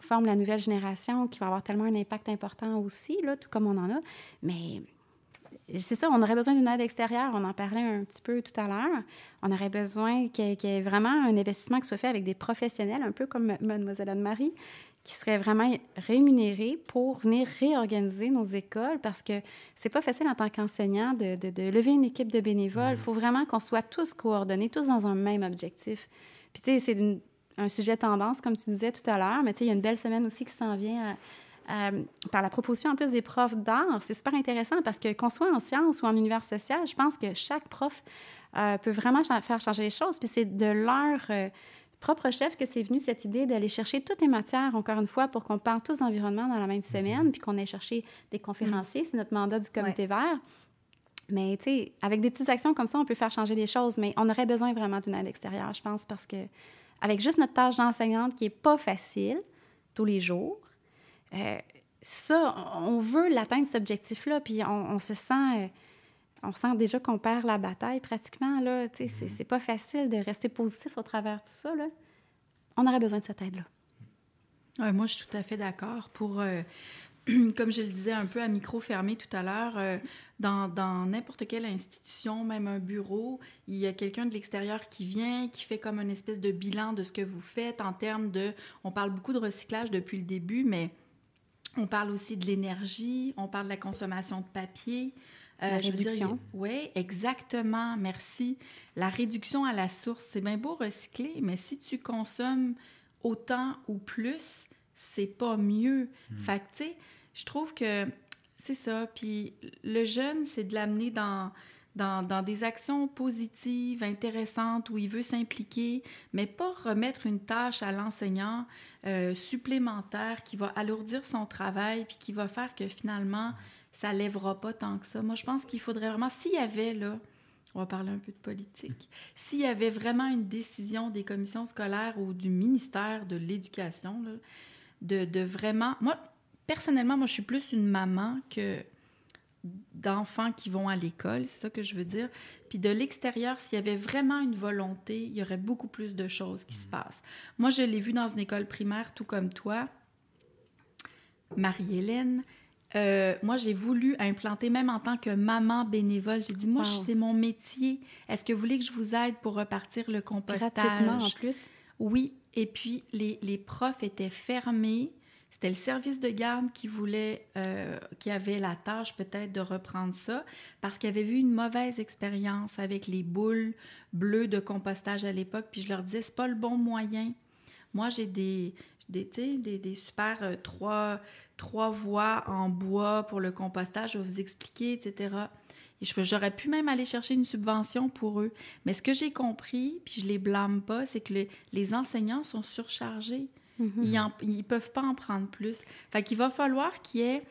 [SPEAKER 3] forme la nouvelle génération qui va avoir tellement un impact important aussi, là, tout comme on en a. Mais c'est ça, on aurait besoin d'une aide extérieure. On en parlait un petit peu tout à l'heure. On aurait besoin qu'il y, ait- qu'il y ait vraiment un investissement qui soit fait avec des professionnels, un peu comme Mademoiselle Anne-Marie, qui seraient vraiment rémunérés pour venir réorganiser nos écoles parce que c'est pas facile en tant qu'enseignant de, de- de lever une équipe de bénévoles. Il faut vraiment qu'on soit tous coordonnés, tous dans un même objectif. Puis, tu sais, c'est un sujet tendance, comme tu disais tout à l'heure, mais tu sais, il y a une belle semaine aussi qui s'en vient à- à- par la proposition en plus des profs d'art. C'est super intéressant parce que qu'on soit en sciences ou en univers social, je pense que chaque prof euh, peut vraiment faire changer les choses. Puis c'est de leur euh, propre chef que c'est venu cette idée d'aller chercher toutes les matières, encore une fois, pour qu'on parle tous d'environnement dans la même semaine, puis qu'on aille chercher des conférenciers. C'est notre mandat du comité vert. Mais tu sais, avec des petites actions comme ça, on peut faire changer les choses, mais on aurait besoin vraiment d'une aide extérieure, je pense, parce que avec juste notre tâche d'enseignante qui est pas facile tous les jours, euh, ça, on veut l'atteindre, cet objectif-là, puis on, se sent... Euh, on sent déjà qu'on perd la bataille pratiquement. Là. C'est, mm-hmm. c'est pas facile de rester positif au travers tout ça. Là. On aurait besoin de cette aide-là.
[SPEAKER 4] Ouais, moi, je suis tout à fait d'accord. Pour, euh, comme je le disais un peu à micro fermé tout à l'heure, euh, dans n'importe quelle institution, même un bureau, il y a quelqu'un de l'extérieur qui vient, qui fait comme une espèce de bilan de ce que vous faites en termes de... On parle beaucoup de recyclage depuis le début, mais on parle aussi de l'énergie, on parle de la consommation de papier.
[SPEAKER 3] Euh, la réduction.
[SPEAKER 4] Oui, exactement. Merci. La réduction à la source, c'est bien beau recycler, mais si tu consommes autant ou plus, c'est pas mieux. Fait que, tu sais, je trouve que c'est ça. Puis le jeune, c'est de l'amener dans, dans, des actions positives, intéressantes, où il veut s'impliquer, mais pas remettre une tâche à l'enseignant euh, supplémentaire qui va alourdir son travail, puis qui va faire que finalement, ça lèvera pas tant que ça. Moi, je pense qu'il faudrait vraiment, s'il y avait, là, on va parler un peu de politique. S'il y avait vraiment une décision des commissions scolaires ou du ministère de l'Éducation, de, de, vraiment... Moi, personnellement, moi, je suis plus une maman que d'enfants qui vont à l'école, c'est ça que je veux dire. Puis de l'extérieur, s'il y avait vraiment une volonté, il y aurait beaucoup plus de choses qui se mm. passent. Moi, je l'ai vu dans une école primaire, tout comme toi. Marie-Hélène, euh, moi, j'ai voulu implanter, même en tant que maman bénévole, j'ai dit, moi, c'est mon métier. Est-ce que vous voulez que je vous aide pour repartir le compostage?
[SPEAKER 3] Gratuitement, en plus?
[SPEAKER 4] Oui. Et puis, les, les profs étaient fermés. C'était le service de garde qui voulait, euh, qui avait la tâche peut-être de reprendre ça, parce qu'il avait vu une mauvaise expérience avec les boules bleues de compostage à l'époque. Puis je leur disais, c'est pas le bon moyen. Moi, j'ai des, des, des, super euh, trois, trois voies en bois pour le compostage, je vais vous expliquer, etc. Et j'aurais pu même aller chercher une subvention pour eux. Mais ce que j'ai compris, puis je les blâme pas, c'est que les enseignants sont surchargés. Mm-hmm. Ils ne peuvent pas en prendre plus. Fait qu'il va falloir qu'il y ait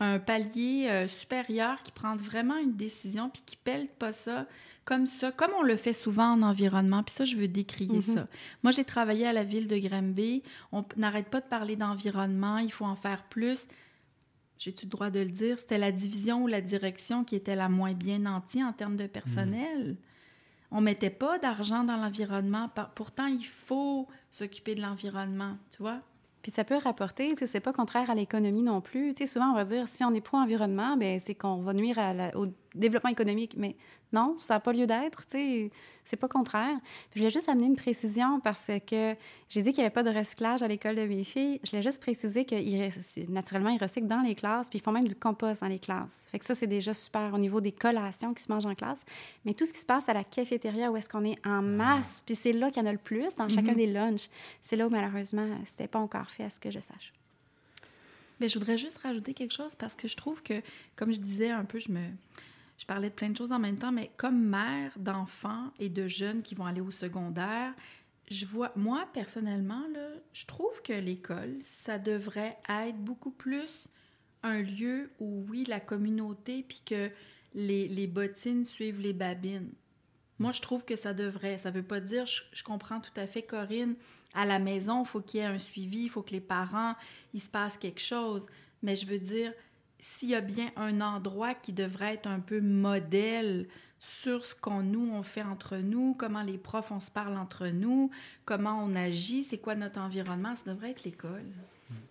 [SPEAKER 4] un palier euh, supérieur qui prenne vraiment une décision puis qui pèle pas ça comme ça, comme on le fait souvent en environnement. Puis ça, je veux décrier mhm. ça. Moi, j'ai travaillé à la ville de Granby. On n'arrête pas de parler d'environnement. Il faut en faire plus. J'ai-tu le droit de le dire? C'était la division ou la direction qui était la moins bien nantie en termes de personnel. Mhm. On mettait pas d'argent dans l'environnement. Pourtant, il faut s'occuper de l'environnement, tu vois?
[SPEAKER 3] Puis ça peut rapporter, tu sais, c'est pas contraire à l'économie non plus. Tu sais, souvent, on va dire, si on est pro-environnement, ben c'est qu'on va nuire au développement économique. Mais non, ça n'a pas lieu d'être, tu sais, c'est pas contraire. je voulais juste amener une précision parce que j'ai dit qu'il n'y avait pas de recyclage à l'école de mes filles. Je voulais juste préciser que naturellement, ils recyclent dans les classes, puis ils font même du compost dans les classes. Fait que ça, c'est déjà super au niveau des collations qui se mangent en classe. Mais tout ce qui se passe à la cafétéria, où est-ce qu'on est en ah. masse, puis c'est là qu'il y en a le plus, dans chacun mm-hmm. des lunchs, c'est là où malheureusement, c'était pas encore fait à ce que je sache.
[SPEAKER 4] Mais je voudrais juste rajouter quelque chose parce que je trouve que, comme je disais un peu, je me je parlais de plein de choses en même temps, mais comme mère d'enfants et de jeunes qui vont aller au secondaire, je vois, moi, personnellement, je trouve que l'école, ça devrait être beaucoup plus un lieu où, oui, la communauté, puis que les, bottines suivent les babines. Moi, je trouve que ça devrait. Ça veut pas dire, je, je comprends tout à fait, Corinne, à la maison, il faut qu'il y ait un suivi, il faut que les parents, il se passe quelque chose. Mais je veux dire, s'il y a bien un endroit qui devrait être un peu modèle sur ce qu'on nous on fait entre nous, comment les profs on se parle entre nous, comment on agit, c'est quoi notre environnement, ça devrait être l'école.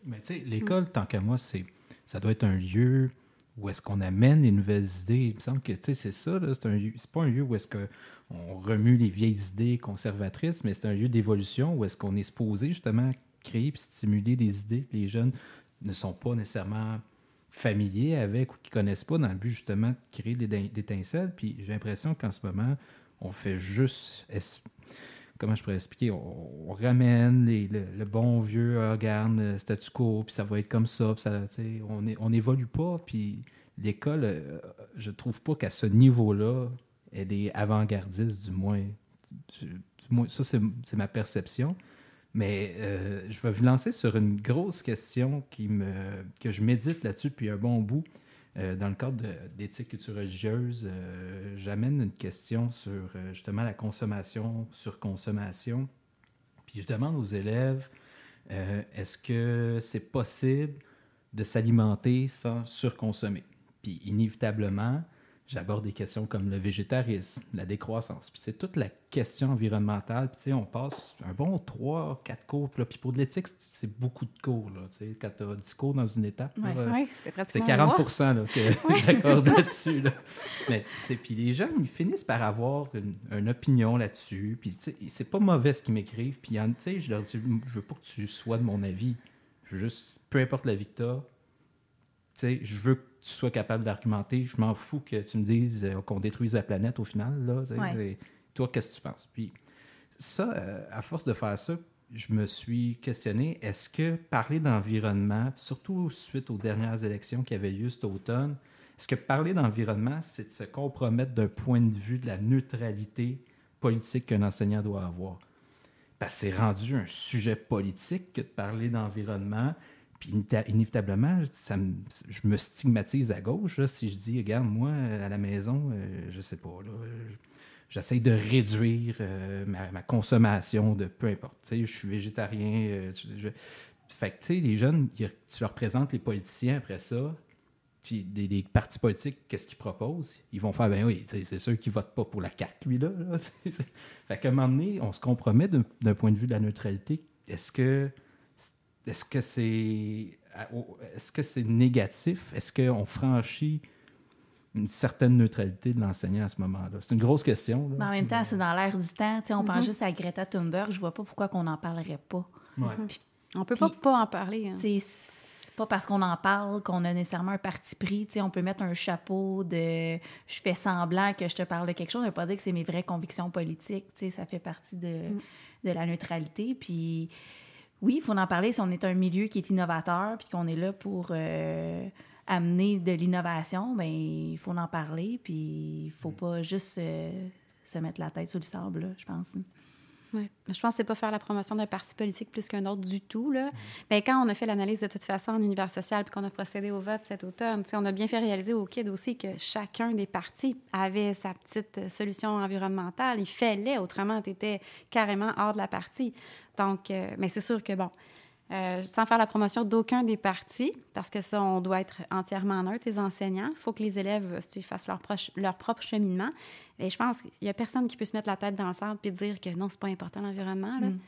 [SPEAKER 1] Mais tu sais, l'école, tant qu'à moi, c'est ça doit être un lieu où est-ce qu'on amène les nouvelles idées. Il me semble que c'est ça, c'est pas un lieu où est-ce qu'on remue les vieilles idées conservatrices, mais c'est un lieu d'évolution où est-ce qu'on est supposé justement créer et stimuler des idées que les jeunes ne sont pas nécessairement familiers avec ou qui connaissent pas dans le but justement de créer des étincelles. Puis j'ai l'impression qu'en ce moment, on fait juste. Comment je pourrais expliquer? On, ramène le, bon vieux organe euh, statu quo, puis ça va être comme ça. Puis ça on n'évolue pas. Puis l'école, euh, je trouve pas qu'à ce niveau-là, elle est avant-gardiste, du moins. Du, moins ça, c'est ma perception. Mais euh, je vais vous lancer sur une grosse question que je médite là-dessus depuis un bon bout. Euh, dans le cadre d'éthique culture religieuse, j'amène une question sur justement la consommation, surconsommation. Puis je demande aux élèves, est-ce que c'est possible de s'alimenter sans surconsommer? Puis inévitablement, j'aborde des questions comme le végétarisme, la décroissance. Puis c'est toute la question environnementale. Puis on passe un bon 3, 4 cours. Puis pour de l'éthique, c'est beaucoup de cours. Là, quand tu as 10 cours dans une étape, c'est 40 là, que j'accorde là-dessus. Mais puis les jeunes, ils finissent par avoir une, opinion là-dessus. Puis c'est pas mauvais ce qu'ils m'écrivent. Puis je leur dis, je veux pas que tu sois de mon avis. Je veux juste, peu importe la vie que je veux que tu sois capable d'argumenter. Je m'en fous que tu me dises euh, qu'on détruise la planète au final. Là, Toi, qu'est-ce que tu penses? Puis ça, euh, à force de faire ça, je me suis questionné, est-ce que parler d'environnement, surtout suite aux dernières élections qui avaient lieu cet automne, est-ce que parler d'environnement, c'est de se compromettre d'un point de vue de la neutralité politique qu'un enseignant doit avoir? Parce que c'est rendu un sujet politique que de parler d'environnement. Puis inévitablement, ça je me stigmatise à gauche si je dis, regarde, moi, à la maison, euh, je sais pas, j'essaie de réduire euh, ma, consommation de peu importe. je suis végétarien. Euh, fait que, tu sais, les jeunes, tu leur présentes les politiciens après ça, puis des, partis politiques, qu'est-ce qu'ils proposent? Ils vont faire, ben oui, c'est sûr qu'ils votent pas pour la carte, lui-là. fait qu'à un moment donné, on se compromet d'un point de vue de la neutralité. Est-ce que est-ce que c'est est-ce que c'est négatif? Est-ce qu'on franchit une certaine neutralité de l'enseignant à ce moment-là? C'est une grosse question.
[SPEAKER 2] en même temps, c'est dans l'air du temps. on pense mm-hmm. juste à Greta Thunberg. Je vois pas pourquoi on n'en parlerait pas.
[SPEAKER 3] Ouais. Mm-hmm. on peut pas, pas en parler. Hein.
[SPEAKER 2] C'est pas parce qu'on en parle qu'on a nécessairement un parti pris. on peut mettre un chapeau de je fais semblant que je te parle de quelque chose. Ça veut pas dire que c'est mes vraies convictions politiques. ça fait partie de, mm. de la neutralité. Puis oui, il faut en parler si on est un milieu qui est innovateur puis qu'on est là pour euh, amener de l'innovation, bien, il faut en parler puis il faut pas juste euh, se mettre la tête sur le sable, je pense.
[SPEAKER 3] Oui. Je pense que c'est pas faire la promotion d'un parti politique plus qu'un autre du tout. Là. Bien, quand on a fait l'analyse de toute façon en univers social puis qu'on a procédé au vote cet automne, on a bien fait réaliser au KID aussi que chacun des partis avait sa petite solution environnementale. Il fallait, autrement, tu étais carrément hors de la partie. Donc, euh, mais c'est sûr que, bon, euh, sans faire la promotion d'aucun des partis, parce que ça, on doit être entièrement neutre, les enseignants. Il faut que les élèves fassent leur, leur propre cheminement. Et je pense qu'il n'y a personne qui peut se mettre la tête dans le sable et dire que non, c'est pas important l'environnement. Mm.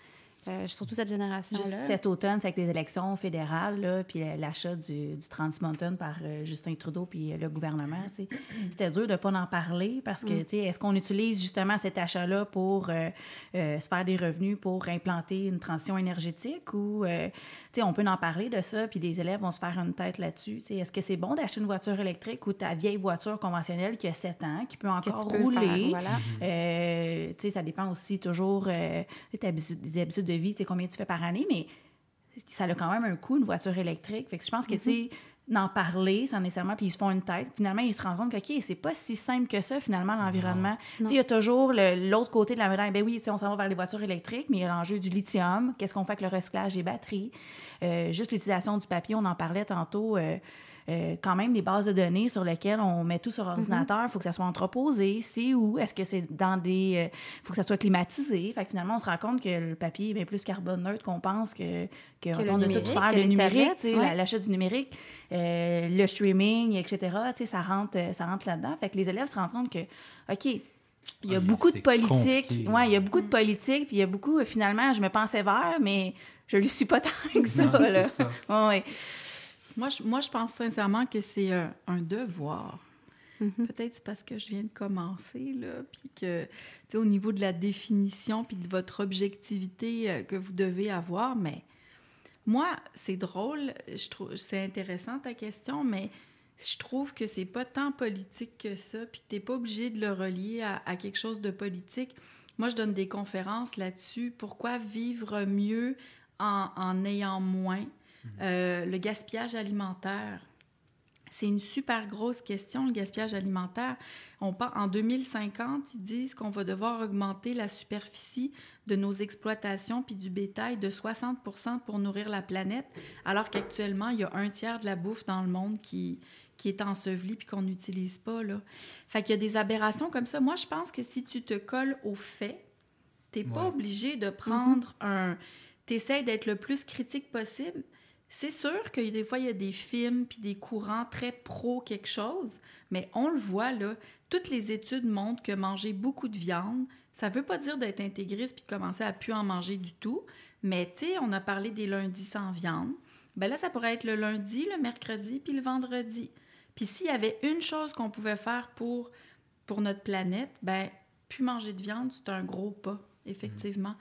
[SPEAKER 3] Euh, surtout cette génération-là.
[SPEAKER 2] Cet automne, c'est avec les élections fédérales, là, puis l'achat du, du, Trans Mountain par euh, Justin Trudeau puis euh, le gouvernement. C'était dur de ne pas en parler parce que, mm. est-ce qu'on utilise justement cet achat-là pour se faire des revenus pour implanter une transition énergétique ou on peut en parler de ça, puis les élèves vont se faire une tête là-dessus. Est-ce que c'est bon d'acheter une voiture électrique ou ta vieille voiture conventionnelle qui a 7 ans, qui peut encore rouler? ça dépend aussi toujours des habitudes de vie, combien tu fais par année, mais ça a quand même un coût, une voiture électrique. Fait que je pense que, tu sais, d'en parler sans nécessairement, puis ils se font une tête. Finalement, ils se rendent compte que, OK, c'est pas si simple que ça, finalement, l'environnement. Il y a toujours l'autre côté de la médaille. Ben oui, on s'en va vers les voitures électriques, mais il y a l'enjeu du lithium. Qu'est-ce qu'on fait avec le recyclage des batteries? Euh, juste l'utilisation du papier, on en parlait tantôt. Euh, euh, quand même des bases de données sur lesquelles on met tout sur mhm. ordinateur. Il faut que ça soit entreposé. C'est où? Est-ce que c'est dans des... Il euh, faut que ça soit climatisé. Fait que finalement, on se rend compte que le papier est bien plus carbone neutre qu'on pense que, que,
[SPEAKER 3] que le
[SPEAKER 2] tout faire. Le numérique, l'achat du numérique, euh, le streaming, etc., ça rentre, ça rentre là-dedans. Fait que les élèves se rendent compte que, OK, il y a ah, beaucoup de politique. Ouais, il y a beaucoup de mm. politique, puis il y a beaucoup, finalement, je me pensais vert, mais je ne lui suis pas tant que ça. là. ça. Ouais.
[SPEAKER 4] Moi, je, moi, je pense sincèrement que c'est un, devoir. Mm-hmm. Peut-être c'est parce que je viens de commencer, là, puis que, tu sais, au niveau de la définition, puis de votre objectivité euh, que vous devez avoir, mais moi, c'est drôle, je trouve, c'est intéressant ta question, mais je trouve que c'est pas tant politique que ça, puis tu n'es pas obligé de le relier à, quelque chose de politique. Moi, je donne des conférences là-dessus. Pourquoi vivre mieux en, en ayant moins? Euh, le gaspillage alimentaire. C'est une super grosse question, le gaspillage alimentaire. On part, en 2050, ils disent qu'on va devoir augmenter la superficie de nos exploitations puis du bétail de 60 pour nourrir la planète, alors qu'actuellement, il y a un tiers de la bouffe dans le monde qui, qui est enseveli puis qu'on n'utilise pas. Là. Fait qu'il y a des aberrations comme ça. Moi, je pense que si tu te colles aux faits, tu n'es pas obligé de prendre un. Tu essaies d'être le plus critique possible. C'est sûr que des fois, il y a des films puis des courants très pro quelque chose, mais on le voit, là. Toutes les études montrent que manger beaucoup de viande, ça veut pas dire d'être intégriste puis de commencer à plus en manger du tout. Mais, tu sais, on a parlé des lundis sans viande. Ben là, ça pourrait être le lundi, le mercredi puis le vendredi. Puis s'il y avait une chose qu'on pouvait faire pour, pour notre planète, ben plus manger de viande, c'est un gros pas, effectivement.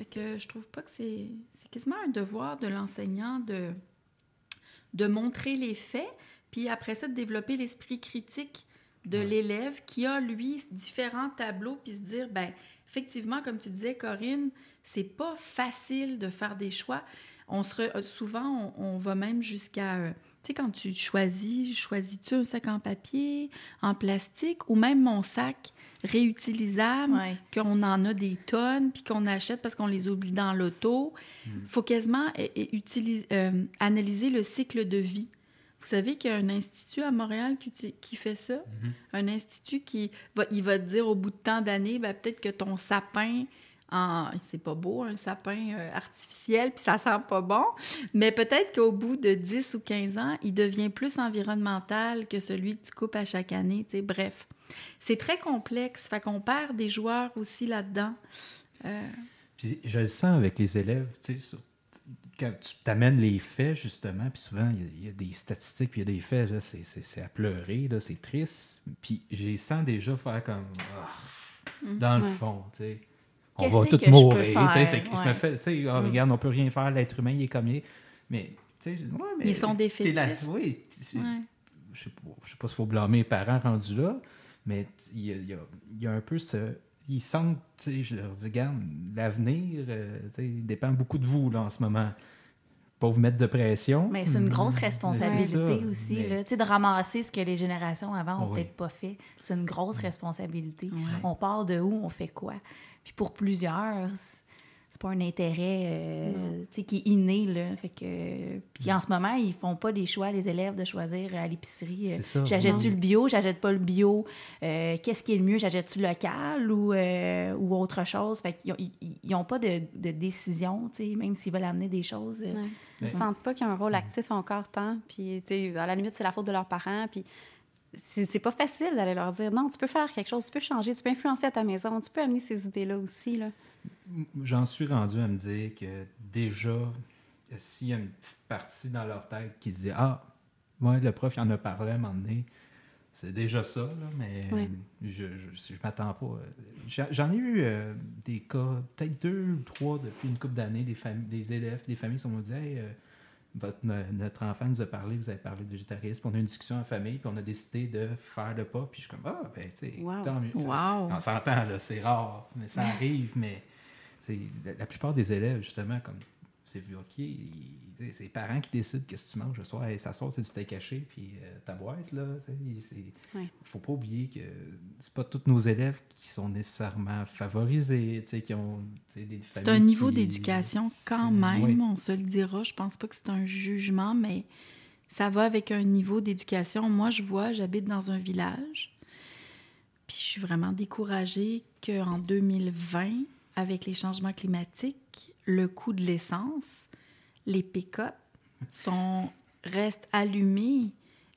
[SPEAKER 4] Fait que je trouve pas que c'est... C'est quasiment un devoir de l'enseignant de, de montrer les faits, puis après ça, de développer l'esprit critique de
[SPEAKER 1] Ouais.
[SPEAKER 4] l'élève qui a, lui, différents tableaux, puis se dire, ben effectivement, comme tu disais, Corinne, c'est pas facile de faire des choix. On se re- souvent, on, on va même jusqu'à... euh, tu sais, quand tu choisis, choisis-tu un sac en papier, en plastique, ou même mon sac réutilisable,
[SPEAKER 2] Ouais.
[SPEAKER 4] qu'on en a des tonnes, puis qu'on achète parce qu'on les oublie dans l'auto. Il faut quasiment euh, euh, utiliser, euh, analyser le cycle de vie. Vous savez qu'il y a un institut à Montréal qui, fait ça?
[SPEAKER 1] Mhm.
[SPEAKER 4] Un institut qui va, il va te dire au bout de tant d'années, ben, peut-être que ton sapin, en, c'est pas beau, un sapin euh, artificiel, puis ça sent pas bon, mais peut-être qu'au bout de 10 ou 15 ans, il devient plus environnemental que celui que tu coupes à chaque année. tu sais. Bref, c'est très complexe. Fait qu'on perd des joueurs aussi là-dedans. Euh,
[SPEAKER 1] Puis je le sens avec les élèves, tu sais, quand tu t'amènes les faits, justement, puis souvent, il y a- il y, a des statistiques, puis il y a des faits, là, c'est, c'est- c'est à pleurer, là, c'est triste. Puis je les sens déjà faire comme, ah, dans le
[SPEAKER 3] Ouais.
[SPEAKER 1] fond, tu sais. On va tous
[SPEAKER 2] peux
[SPEAKER 1] mourir, tu sais, je me fais, tu sais, ah,
[SPEAKER 2] Mm.
[SPEAKER 1] regarde, on peut rien faire, l'être humain, il est comme il est. Mais, tu sais, ouais, mais
[SPEAKER 4] Ils sont des
[SPEAKER 1] t'es là- oui,
[SPEAKER 4] ouais.
[SPEAKER 1] je sais pas, je sais pas s'il faut blâmer les parents rendus là, mais il y a, y y un peu ce. Ils sentent, tu sais, je leur dis, regarde, l'avenir, euh, tu sais, dépend beaucoup de vous, là, en ce moment. Pas vous mettre de pression.
[SPEAKER 2] Mais c'est une grosse
[SPEAKER 1] mais
[SPEAKER 2] responsabilité aussi,
[SPEAKER 1] mais-
[SPEAKER 2] là. Tu sais, de ramasser ce que les générations avant ont
[SPEAKER 1] Oui.
[SPEAKER 2] peut-être pas fait. C'est une grosse responsabilité.
[SPEAKER 4] Ouais.
[SPEAKER 2] On part de où, on fait quoi? Puis pour plusieurs, c'est- pas un intérêt euh, tu sais, qui est inné, là. Fait que... Puis en ce moment, ils font pas des choix, les élèves, de choisir à l'épicerie. euh. J'achète-tu le bio, j'achète pas le bio? Euh, Qu'est-ce qui est le mieux? J'achète-tu local ou, euh, ou autre chose? Fait qu'ils n'ont pas de, de décision, tu sais, même s'ils veulent amener des choses. euh,
[SPEAKER 3] Ouais. Ils ne sentent pas qu'ils ont un rôle actif encore tant. Puis, tu sais, à la limite, c'est la faute de leurs parents. Puis, c'est pas facile d'aller leur dire non, tu peux faire quelque chose, tu peux changer, tu peux influencer à ta maison, tu peux amener ces idées-là aussi. Là.
[SPEAKER 1] J'en suis rendu à me dire que déjà, s'il y a une petite partie dans leur tête qui se dit Ah, ouais, le prof, il en a parlé à un moment donné, c'est déjà ça, là, mais
[SPEAKER 3] Ouais.
[SPEAKER 1] je, je, je m'attends pas. J'en ai eu euh, des cas, peut-être deux ou trois depuis une couple d'années, des, des élèves, des familles qui sont dit Hey, euh, votre, notre enfant nous a parlé, vous avez parlé de végétarisme, on a eu une discussion en famille, puis on a décidé de faire le pas, puis je suis comme Ah, ben, tu sais,
[SPEAKER 3] Wow.
[SPEAKER 1] tant mieux.
[SPEAKER 4] Wow!
[SPEAKER 1] On s'entend, là, c'est rare, mais ça arrive, mais la, la plupart des élèves, justement, comme c'est vu, OK, ils- tu sais, c'est les parents qui décident qu'est-ce que tu manges le soir. Hey, ça sort, c'est du steak caché, puis euh, ta boîte, là, c'est...
[SPEAKER 3] Ouais.
[SPEAKER 1] faut pas oublier que c'est pas tous nos élèves qui sont nécessairement favorisés, qui ont des
[SPEAKER 4] C'est un niveau
[SPEAKER 1] qui-
[SPEAKER 4] d'éducation quand même,
[SPEAKER 1] oui.
[SPEAKER 4] on se le dira. Je pense pas que c'est un jugement, mais ça va avec un niveau d'éducation. Moi, je vois, j'habite dans un village, puis je suis vraiment découragée qu'en 2020, avec les changements climatiques, le coût de l'essence, les pick-up sont, restent allumés.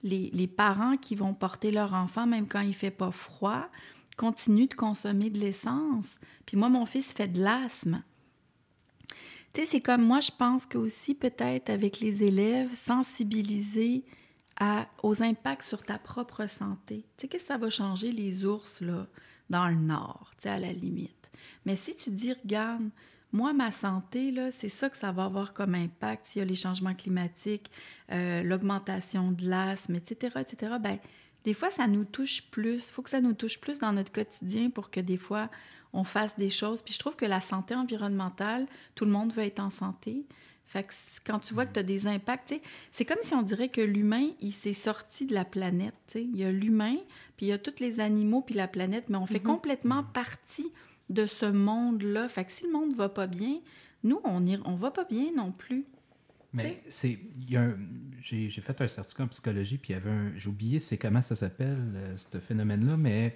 [SPEAKER 4] Les, les parents qui vont porter leur enfant, même quand il fait pas froid, continuent de consommer de l'essence. Puis moi, mon fils fait de l'asthme. Tu sais, c'est comme moi, je pense que aussi peut-être avec les élèves, sensibiliser à, aux impacts sur ta propre santé. Tu sais, qu'est-ce que ça va changer les ours, là, dans le nord, tu sais, à la limite? Mais si tu dis, regarde, moi, ma santé, là, c'est ça que ça va avoir comme impact s'il y a les changements climatiques, euh, l'augmentation de l'asthme, etc., etc., ben des fois, ça nous touche plus. Il faut que ça nous touche plus dans notre quotidien pour que des fois, on fasse des choses. Puis je trouve que la santé environnementale, tout le monde veut être en santé. Fait que quand tu vois que tu as des impacts, c'est comme si on dirait que l'humain, il s'est sorti de la planète. Il y a l'humain, puis il y a tous les animaux, puis la planète, mais on fait complètement partie de ce monde-là. Fait que si le monde va pas bien, nous, on y, on va pas bien non plus.
[SPEAKER 1] Mais c'est. J'ai fait un certificat en psychologie, puis il y avait un. J'ai oublié c'est comment ça s'appelle, euh, ce phénomène-là, mais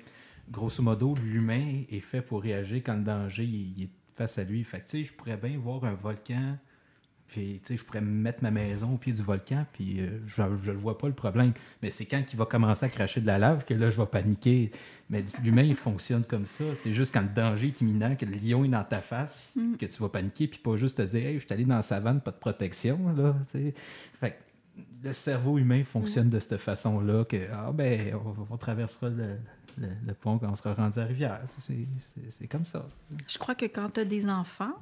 [SPEAKER 1] grosso modo, l'humain est fait pour réagir quand le danger il, est face à lui. Fait que, je pourrais bien voir un volcan, puis, tu sais, je pourrais mettre ma maison au pied du volcan, puis euh, je ne vois pas le problème. Mais c'est quand il va commencer à cracher de la lave que là, je vais paniquer. Mais l'humain, il fonctionne comme ça. C'est juste quand le danger est imminent, que le lion est dans ta face, mm. que tu vas paniquer, puis pas juste te dire, hey, je suis allé dans la savane, pas de protection, là. Fait le cerveau humain fonctionne de cette façon-là, que, ah ben, on traversera le, le, pont quand on sera rendu à la rivière. C'est comme ça.
[SPEAKER 4] Je crois que quand tu as des enfants.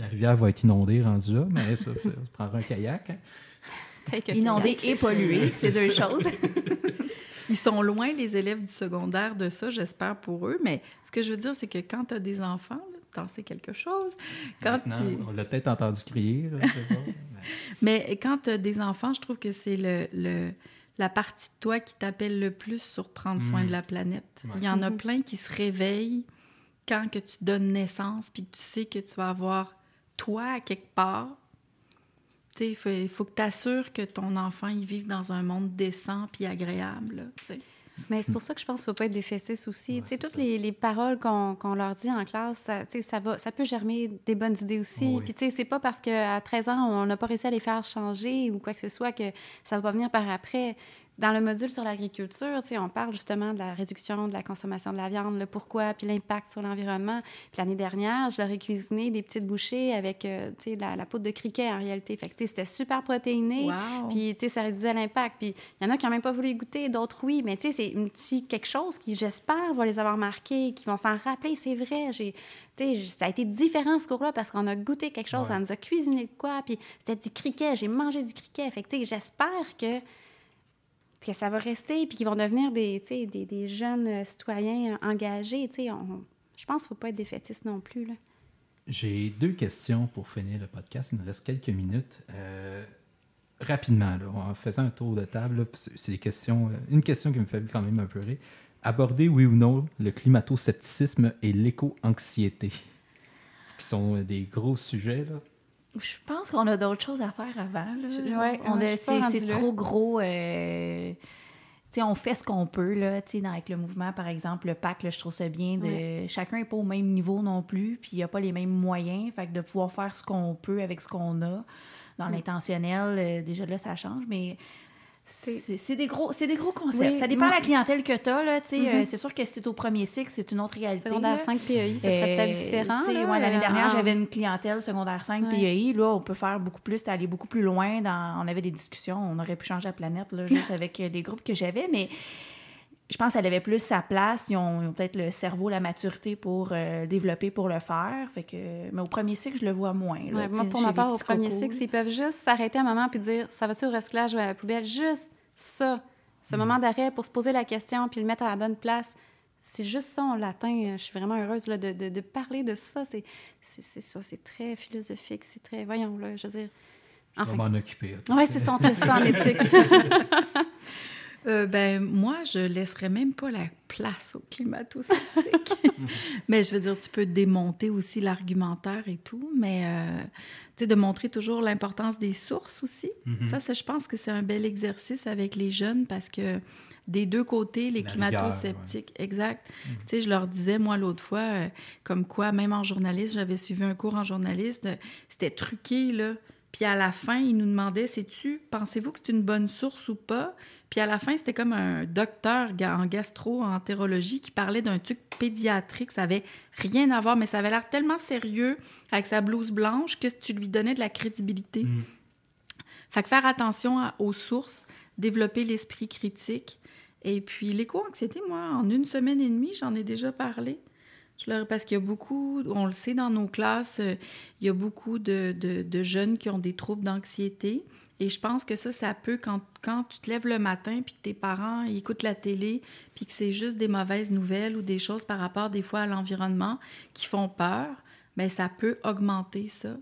[SPEAKER 1] La rivière va être inondée rendue là, mais ça, ça, prendra un kayak.
[SPEAKER 2] Hein. Inondée et polluée, c'est deux choses.
[SPEAKER 4] Ils sont loin, les élèves du secondaire, de ça, j'espère pour eux. Mais ce que je veux dire, c'est que quand tu as des enfants, t'en sais quelque chose.
[SPEAKER 1] Quand On l'a peut-être entendu crier.
[SPEAKER 4] mais quand tu as des enfants, je trouve que c'est le la partie de toi qui t'appelle le plus sur prendre soin de mm. la planète. Il y en a mm-hmm. plein qui se réveillent quand que tu donnes naissance, puis tu sais que tu vas avoir toi à quelque part. Il faut, faut, que tu assures que ton enfant il vive dans un monde décent puis agréable.
[SPEAKER 3] Mais c'est pour ça que je pense qu'il ne faut pas être défaitiste aussi. toutes les, les, paroles qu'on leur dit en classe, ça, ça, va, ça peut germer des bonnes idées aussi. Puis, tu sais, c'est pas parce qu'à 13 ans, on n'a pas réussi à les faire changer ou quoi que ce soit que ça va pas venir par après. Dans le module sur l'agriculture, on parle justement de la réduction de la consommation de la viande, le pourquoi, puis l'impact sur l'environnement. Puis l'année dernière, je leur ai cuisiné des petites bouchées avec euh, la, la poudre de criquet en réalité. Fait que c'était super protéiné, puis ça réduisait l'impact. Puis il y en a qui n'ont même pas voulu goûter, d'autres oui, mais c'est un petit quelque chose qui, j'espère, va les avoir marqués, qui vont s'en rappeler. C'est vrai, j'ai ça a été différent ce cours-là parce qu'on a goûté quelque chose, on nous a cuisiné de quoi, puis c'était du criquet, j'ai mangé du criquet. Fait que, j'espère que que ça va rester, puis qu'ils vont devenir des, des, des jeunes euh, citoyens euh, engagés. On, je pense qu'il ne faut pas être défaitiste non plus. Là.
[SPEAKER 1] J'ai deux questions pour finir le podcast. Il nous reste quelques minutes. Euh, rapidement, là, en faisant un tour de table, c'est des questions, une question qui me fait quand même un peu rire. Aborder, oui ou non, le climato-scepticisme et l'éco-anxiété, qui sont des gros sujets. Là.
[SPEAKER 2] Je pense qu'on a d'autres choses à faire avant. C'est, trop gros. Euh, on fait ce qu'on peut là, avec le mouvement, par exemple, le PAC, je trouve ça bien. De, Chacun n'est pas au même niveau non plus, puis il n'y a pas les mêmes moyens. Fait que de pouvoir faire ce qu'on peut avec ce qu'on a dans l'intentionnel, euh, déjà là, ça change. Mais c'est des gros, c'est des gros concepts. ça dépend de la clientèle que tu as. Là, mm-hmm. euh, c'est sûr que si tu au premier cycle, c'est une autre réalité.
[SPEAKER 3] Secondaire 5 PEI, ça serait peut-être euh, différent.
[SPEAKER 2] L'année dernière, j'avais une clientèle secondaire 5 PEI. Là, on peut faire beaucoup plus, aller beaucoup plus loin. Dans, on avait des discussions, on aurait pu changer la planète là, juste avec les groupes que j'avais. Mais je pense qu'elle avait plus sa place. Ils ont, peut-être le cerveau, la maturité pour euh, développer, pour le faire. Fait que, mais au premier cycle, je le vois moins.
[SPEAKER 3] moi, pour ma part, au premier cycle, s'ils peuvent juste s'arrêter un moment puis dire ça va-tu au recyclage ou à la poubelle, juste ça, ce mm. moment d'arrêt pour se poser la question puis le mettre à la bonne place. C'est juste ça, on l'atteint. Je suis vraiment heureuse là, de, de, parler de ça. C'est ça, c'est très philosophique. C'est très. Voyons, là, je veux dire.
[SPEAKER 1] Je vais m'en occuper.
[SPEAKER 3] Oui, c'est ça, ça en éthique.
[SPEAKER 4] Euh, ben, moi, je laisserais même pas la place au climato-sceptique. mais je veux dire, tu peux démonter aussi l'argumentaire et tout, mais euh, tu sais, de montrer toujours l'importance des sources aussi. Mm-hmm. Ça, je pense que c'est un bel exercice avec les jeunes parce que des deux côtés, les climato-sceptiques, exact. Mm-hmm. Tu sais, je leur disais, moi, l'autre fois, euh, comme quoi, même en journaliste, j'avais suivi un cours en journaliste, c'était truqué, là. Puis à la fin, ils nous demandaient, sais-tu, pensez-vous que c'est une bonne source ou pas? Puis à la fin, c'était comme un docteur en gastro-entérologie qui parlait d'un truc pédiatrique. Ça avait rien à voir, mais ça avait l'air tellement sérieux avec sa blouse blanche que tu lui donnais de la crédibilité. Mm. Fait que faire attention aux sources, développer l'esprit critique. Et puis l'éco-anxiété, moi, en une semaine et demie, j'en ai déjà parlé. Parce qu'il y a beaucoup, on le sait dans nos classes, euh, il y a beaucoup de, de jeunes qui ont des troubles d'anxiété. Et je pense que ça, ça peut, quand, quand tu te lèves le matin, puis que tes parents écoutent la télé, puis que c'est juste des mauvaises nouvelles ou des choses par rapport des fois à l'environnement qui font peur, bien, ça peut augmenter ça.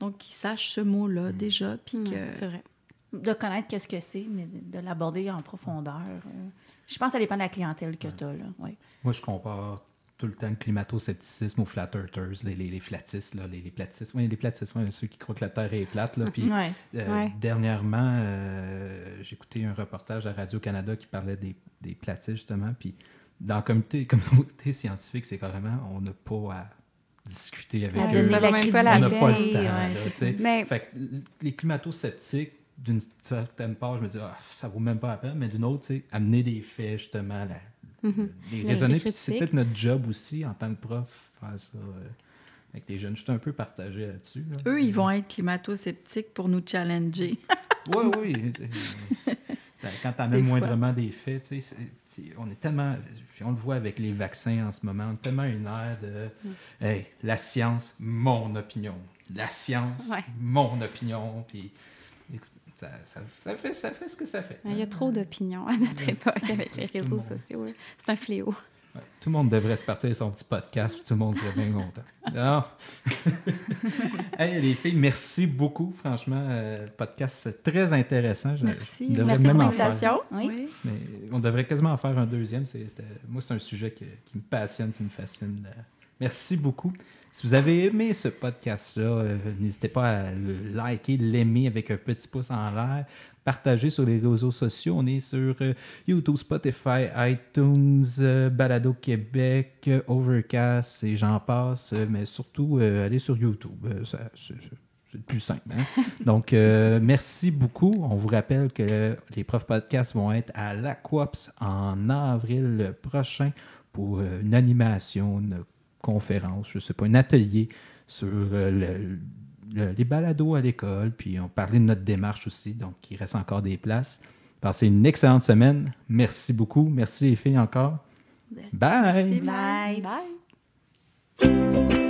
[SPEAKER 4] Donc, qu'ils sachent ce mot-là mm. déjà, puis mm, que...
[SPEAKER 2] C'est vrai. De connaître qu'est-ce que c'est, mais de, l'aborder en profondeur. Euh, je pense que ça dépend de la clientèle que tu as, là.
[SPEAKER 1] Moi, je compare tout le temps le climato-scepticisme aux flat earthers, les, les, les flatistes, là, les, les platistes, oui, les platistes, ouais, ceux qui croient que la Terre est plate. Là, puis,
[SPEAKER 2] Ouais.
[SPEAKER 1] euh,
[SPEAKER 3] Ouais.
[SPEAKER 1] Dernièrement, euh, j'ai écouté un reportage à Radio-Canada qui parlait des, des platistes, justement. Puis dans la communauté, communauté scientifique, c'est carrément, on n'a pas à discuter avec
[SPEAKER 3] À
[SPEAKER 1] eux.
[SPEAKER 3] la
[SPEAKER 1] on n'a pas le temps.
[SPEAKER 2] ouais,
[SPEAKER 1] là.
[SPEAKER 3] Mais
[SPEAKER 1] Fait que les climato-sceptiques, d'une certaine part, je me dis, ah, ça vaut même pas la peine, mais d'une autre, amener des faits, justement, là,
[SPEAKER 3] Mhm.
[SPEAKER 1] les
[SPEAKER 3] Les
[SPEAKER 1] raisonner. Puis
[SPEAKER 3] critiques.
[SPEAKER 1] c'est peut-être notre job aussi, en tant que prof, faire ça euh, avec les jeunes. Je suis un peu partagé là-dessus. là.
[SPEAKER 4] Eux, ils vont être climato-sceptiques pour nous challenger.
[SPEAKER 1] Oui, oui. Quand amènes
[SPEAKER 4] fois.
[SPEAKER 1] moindrement des faits, tu sais, on est tellement. on le voit avec les vaccins en ce moment, on a tellement une ère de.
[SPEAKER 3] Mm.
[SPEAKER 1] Hey, la science, mon opinion. La science,
[SPEAKER 3] Ouais.
[SPEAKER 1] mon opinion. Puis, ça, ça- ça fait, ça fait ce que ça fait.
[SPEAKER 3] il y a trop d'opinions à notre époque avec les réseaux
[SPEAKER 1] monde.
[SPEAKER 3] sociaux. C'est un fléau.
[SPEAKER 1] Ouais, Tout le monde devrait se partir de son petit podcast, puis tout le monde serait bien content. Non. hey, les filles, merci beaucoup. Franchement, euh, podcast c'est très intéressant. Je-
[SPEAKER 4] Merci.
[SPEAKER 3] Merci
[SPEAKER 1] même
[SPEAKER 3] pour l'invitation.
[SPEAKER 2] Oui.
[SPEAKER 1] Mais on devrait quasiment en faire un deuxième. Moi, c'est un sujet que- qui me passionne, qui me fascine. Merci beaucoup. Si vous avez aimé ce podcast-là, euh, n'hésitez pas à le liker, l'aimer avec un petit pouce en l'air. Partager sur les réseaux sociaux. On est sur euh, YouTube, Spotify, iTunes, euh, Balado Québec, Overcast et j'en passe. mais surtout, allez sur YouTube. Ça- c'est- le plus simple. hein? Donc, merci beaucoup. On vous rappelle que les profs podcasts vont être à l'Aquops en avril prochain pour une animation, une conférence, je ne sais pas, un atelier sur euh, le- le- les balados à l'école. Puis on parlait de notre démarche aussi, donc il reste encore des places. Passez une excellente semaine. Merci beaucoup. Merci les filles encore. Bye.
[SPEAKER 4] Merci.
[SPEAKER 2] Bye.
[SPEAKER 3] Bye.